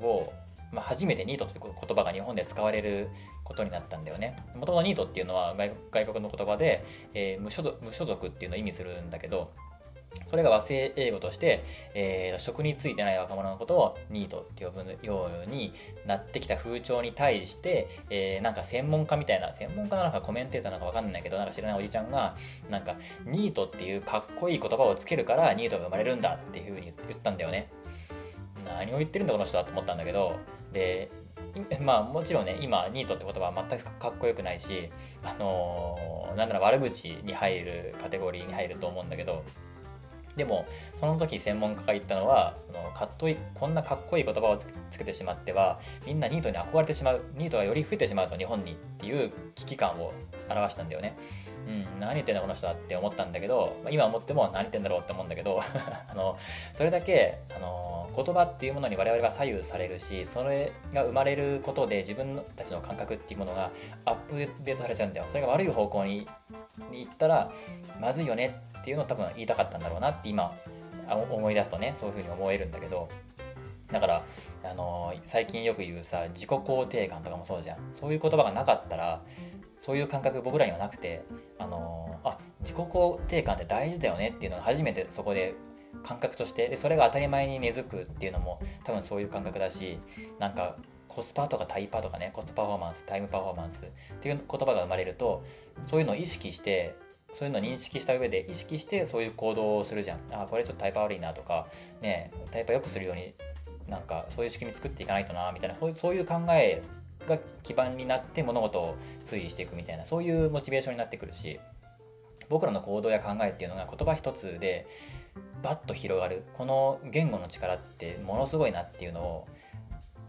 Speaker 2: をまあ、初めてニートという言葉が日本で使われることになったんだよね。もともとニートっていうのは外国の言葉で、えー、無所属無所属っていうのを意味するんだけど、それが和製英語として、えー、職に就いてない若者のことをニートって呼ぶようになってきた風潮に対して、えー、なんか専門家みたいな、専門家なのかコメンテーターなのかわかんないけど、なんか知らないおじちゃんが、なんか、ニートっていうかっこいい言葉をつけるからニートが生まれるんだっていう風に言ったんだよね。何を言ってるんだこの人はと思ったんだけど、で まあもちろんね今ニートって言葉は全くかっこよくないしあのー、なんなら悪口に入るカテゴリーに入ると思うんだけどでもその時専門家が言ったのはそのかっといこんなかっこいい言葉をつけてしまってはみんなニートに憧れてしまうニートがより増えてしまうぞ日本にっていう危機感を表したんだよね。うん、何言ってんだこの人はって思ったんだけど、まあ、今思っても何言ってんだろうって思うんだけど あのそれだけあの言葉っていうものに我々は左右されるしそれが生まれることで自分たちの感覚っていうものがアップデートされちゃうんだよ。それが悪い方向にに行ったらまずいよねっていうのを多分言いたかったんだろうなって今思い出すとねそういうふうに思えるんだけど。だから、あの、最近よく言うさ自己肯定感とかもそうじゃん。そういう言葉がなかったらそういう感覚僕らにはなくて、あのー、あ自己肯定感って大事だよねっていうのが初めてそこで感覚としてでそれが当たり前に根付くっていうのも多分そういう感覚だしなんかコスパとかタイパとかねコストパフォーマンスタイムパフォーマンスっていう言葉が生まれるとそういうのを意識してそういうのを認識した上で意識してそういう行動をするじゃん。あこれちょっとタイパ悪いなとかねタイパ良くするようになんかそういう仕組み作っていかないとなみたいなそういう考えが基盤になって物事を推移していくみたいなそういうモチベーションになってくるし僕らの行動や考えっていうのが言葉一つでバッと広がるこの言語の力ってものすごいなっていうのを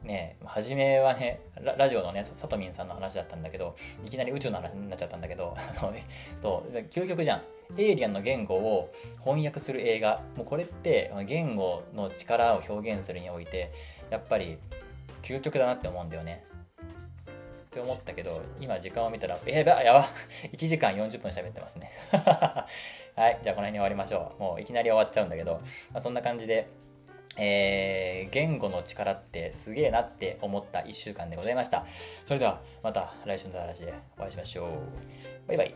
Speaker 2: ね初めはねラジオのねさとみんさんの話だったんだけどいきなり宇宙の話になっちゃったんだけど そう究極じゃん。エイリアンの言語を翻訳する映画。もうこれって言語の力を表現するにおいてやっぱり究極だなって思うんだよね。って思ったけど、今時間を見たら、え、ば、やば、1時間40分喋ってますね。はい、じゃあこの辺に終わりましょう。もういきなり終わっちゃうんだけど、まあ、そんな感じで、えー、言語の力ってすげえなって思った1週間でございました。それではまた来週の話でお会いしましょう。バイバイ。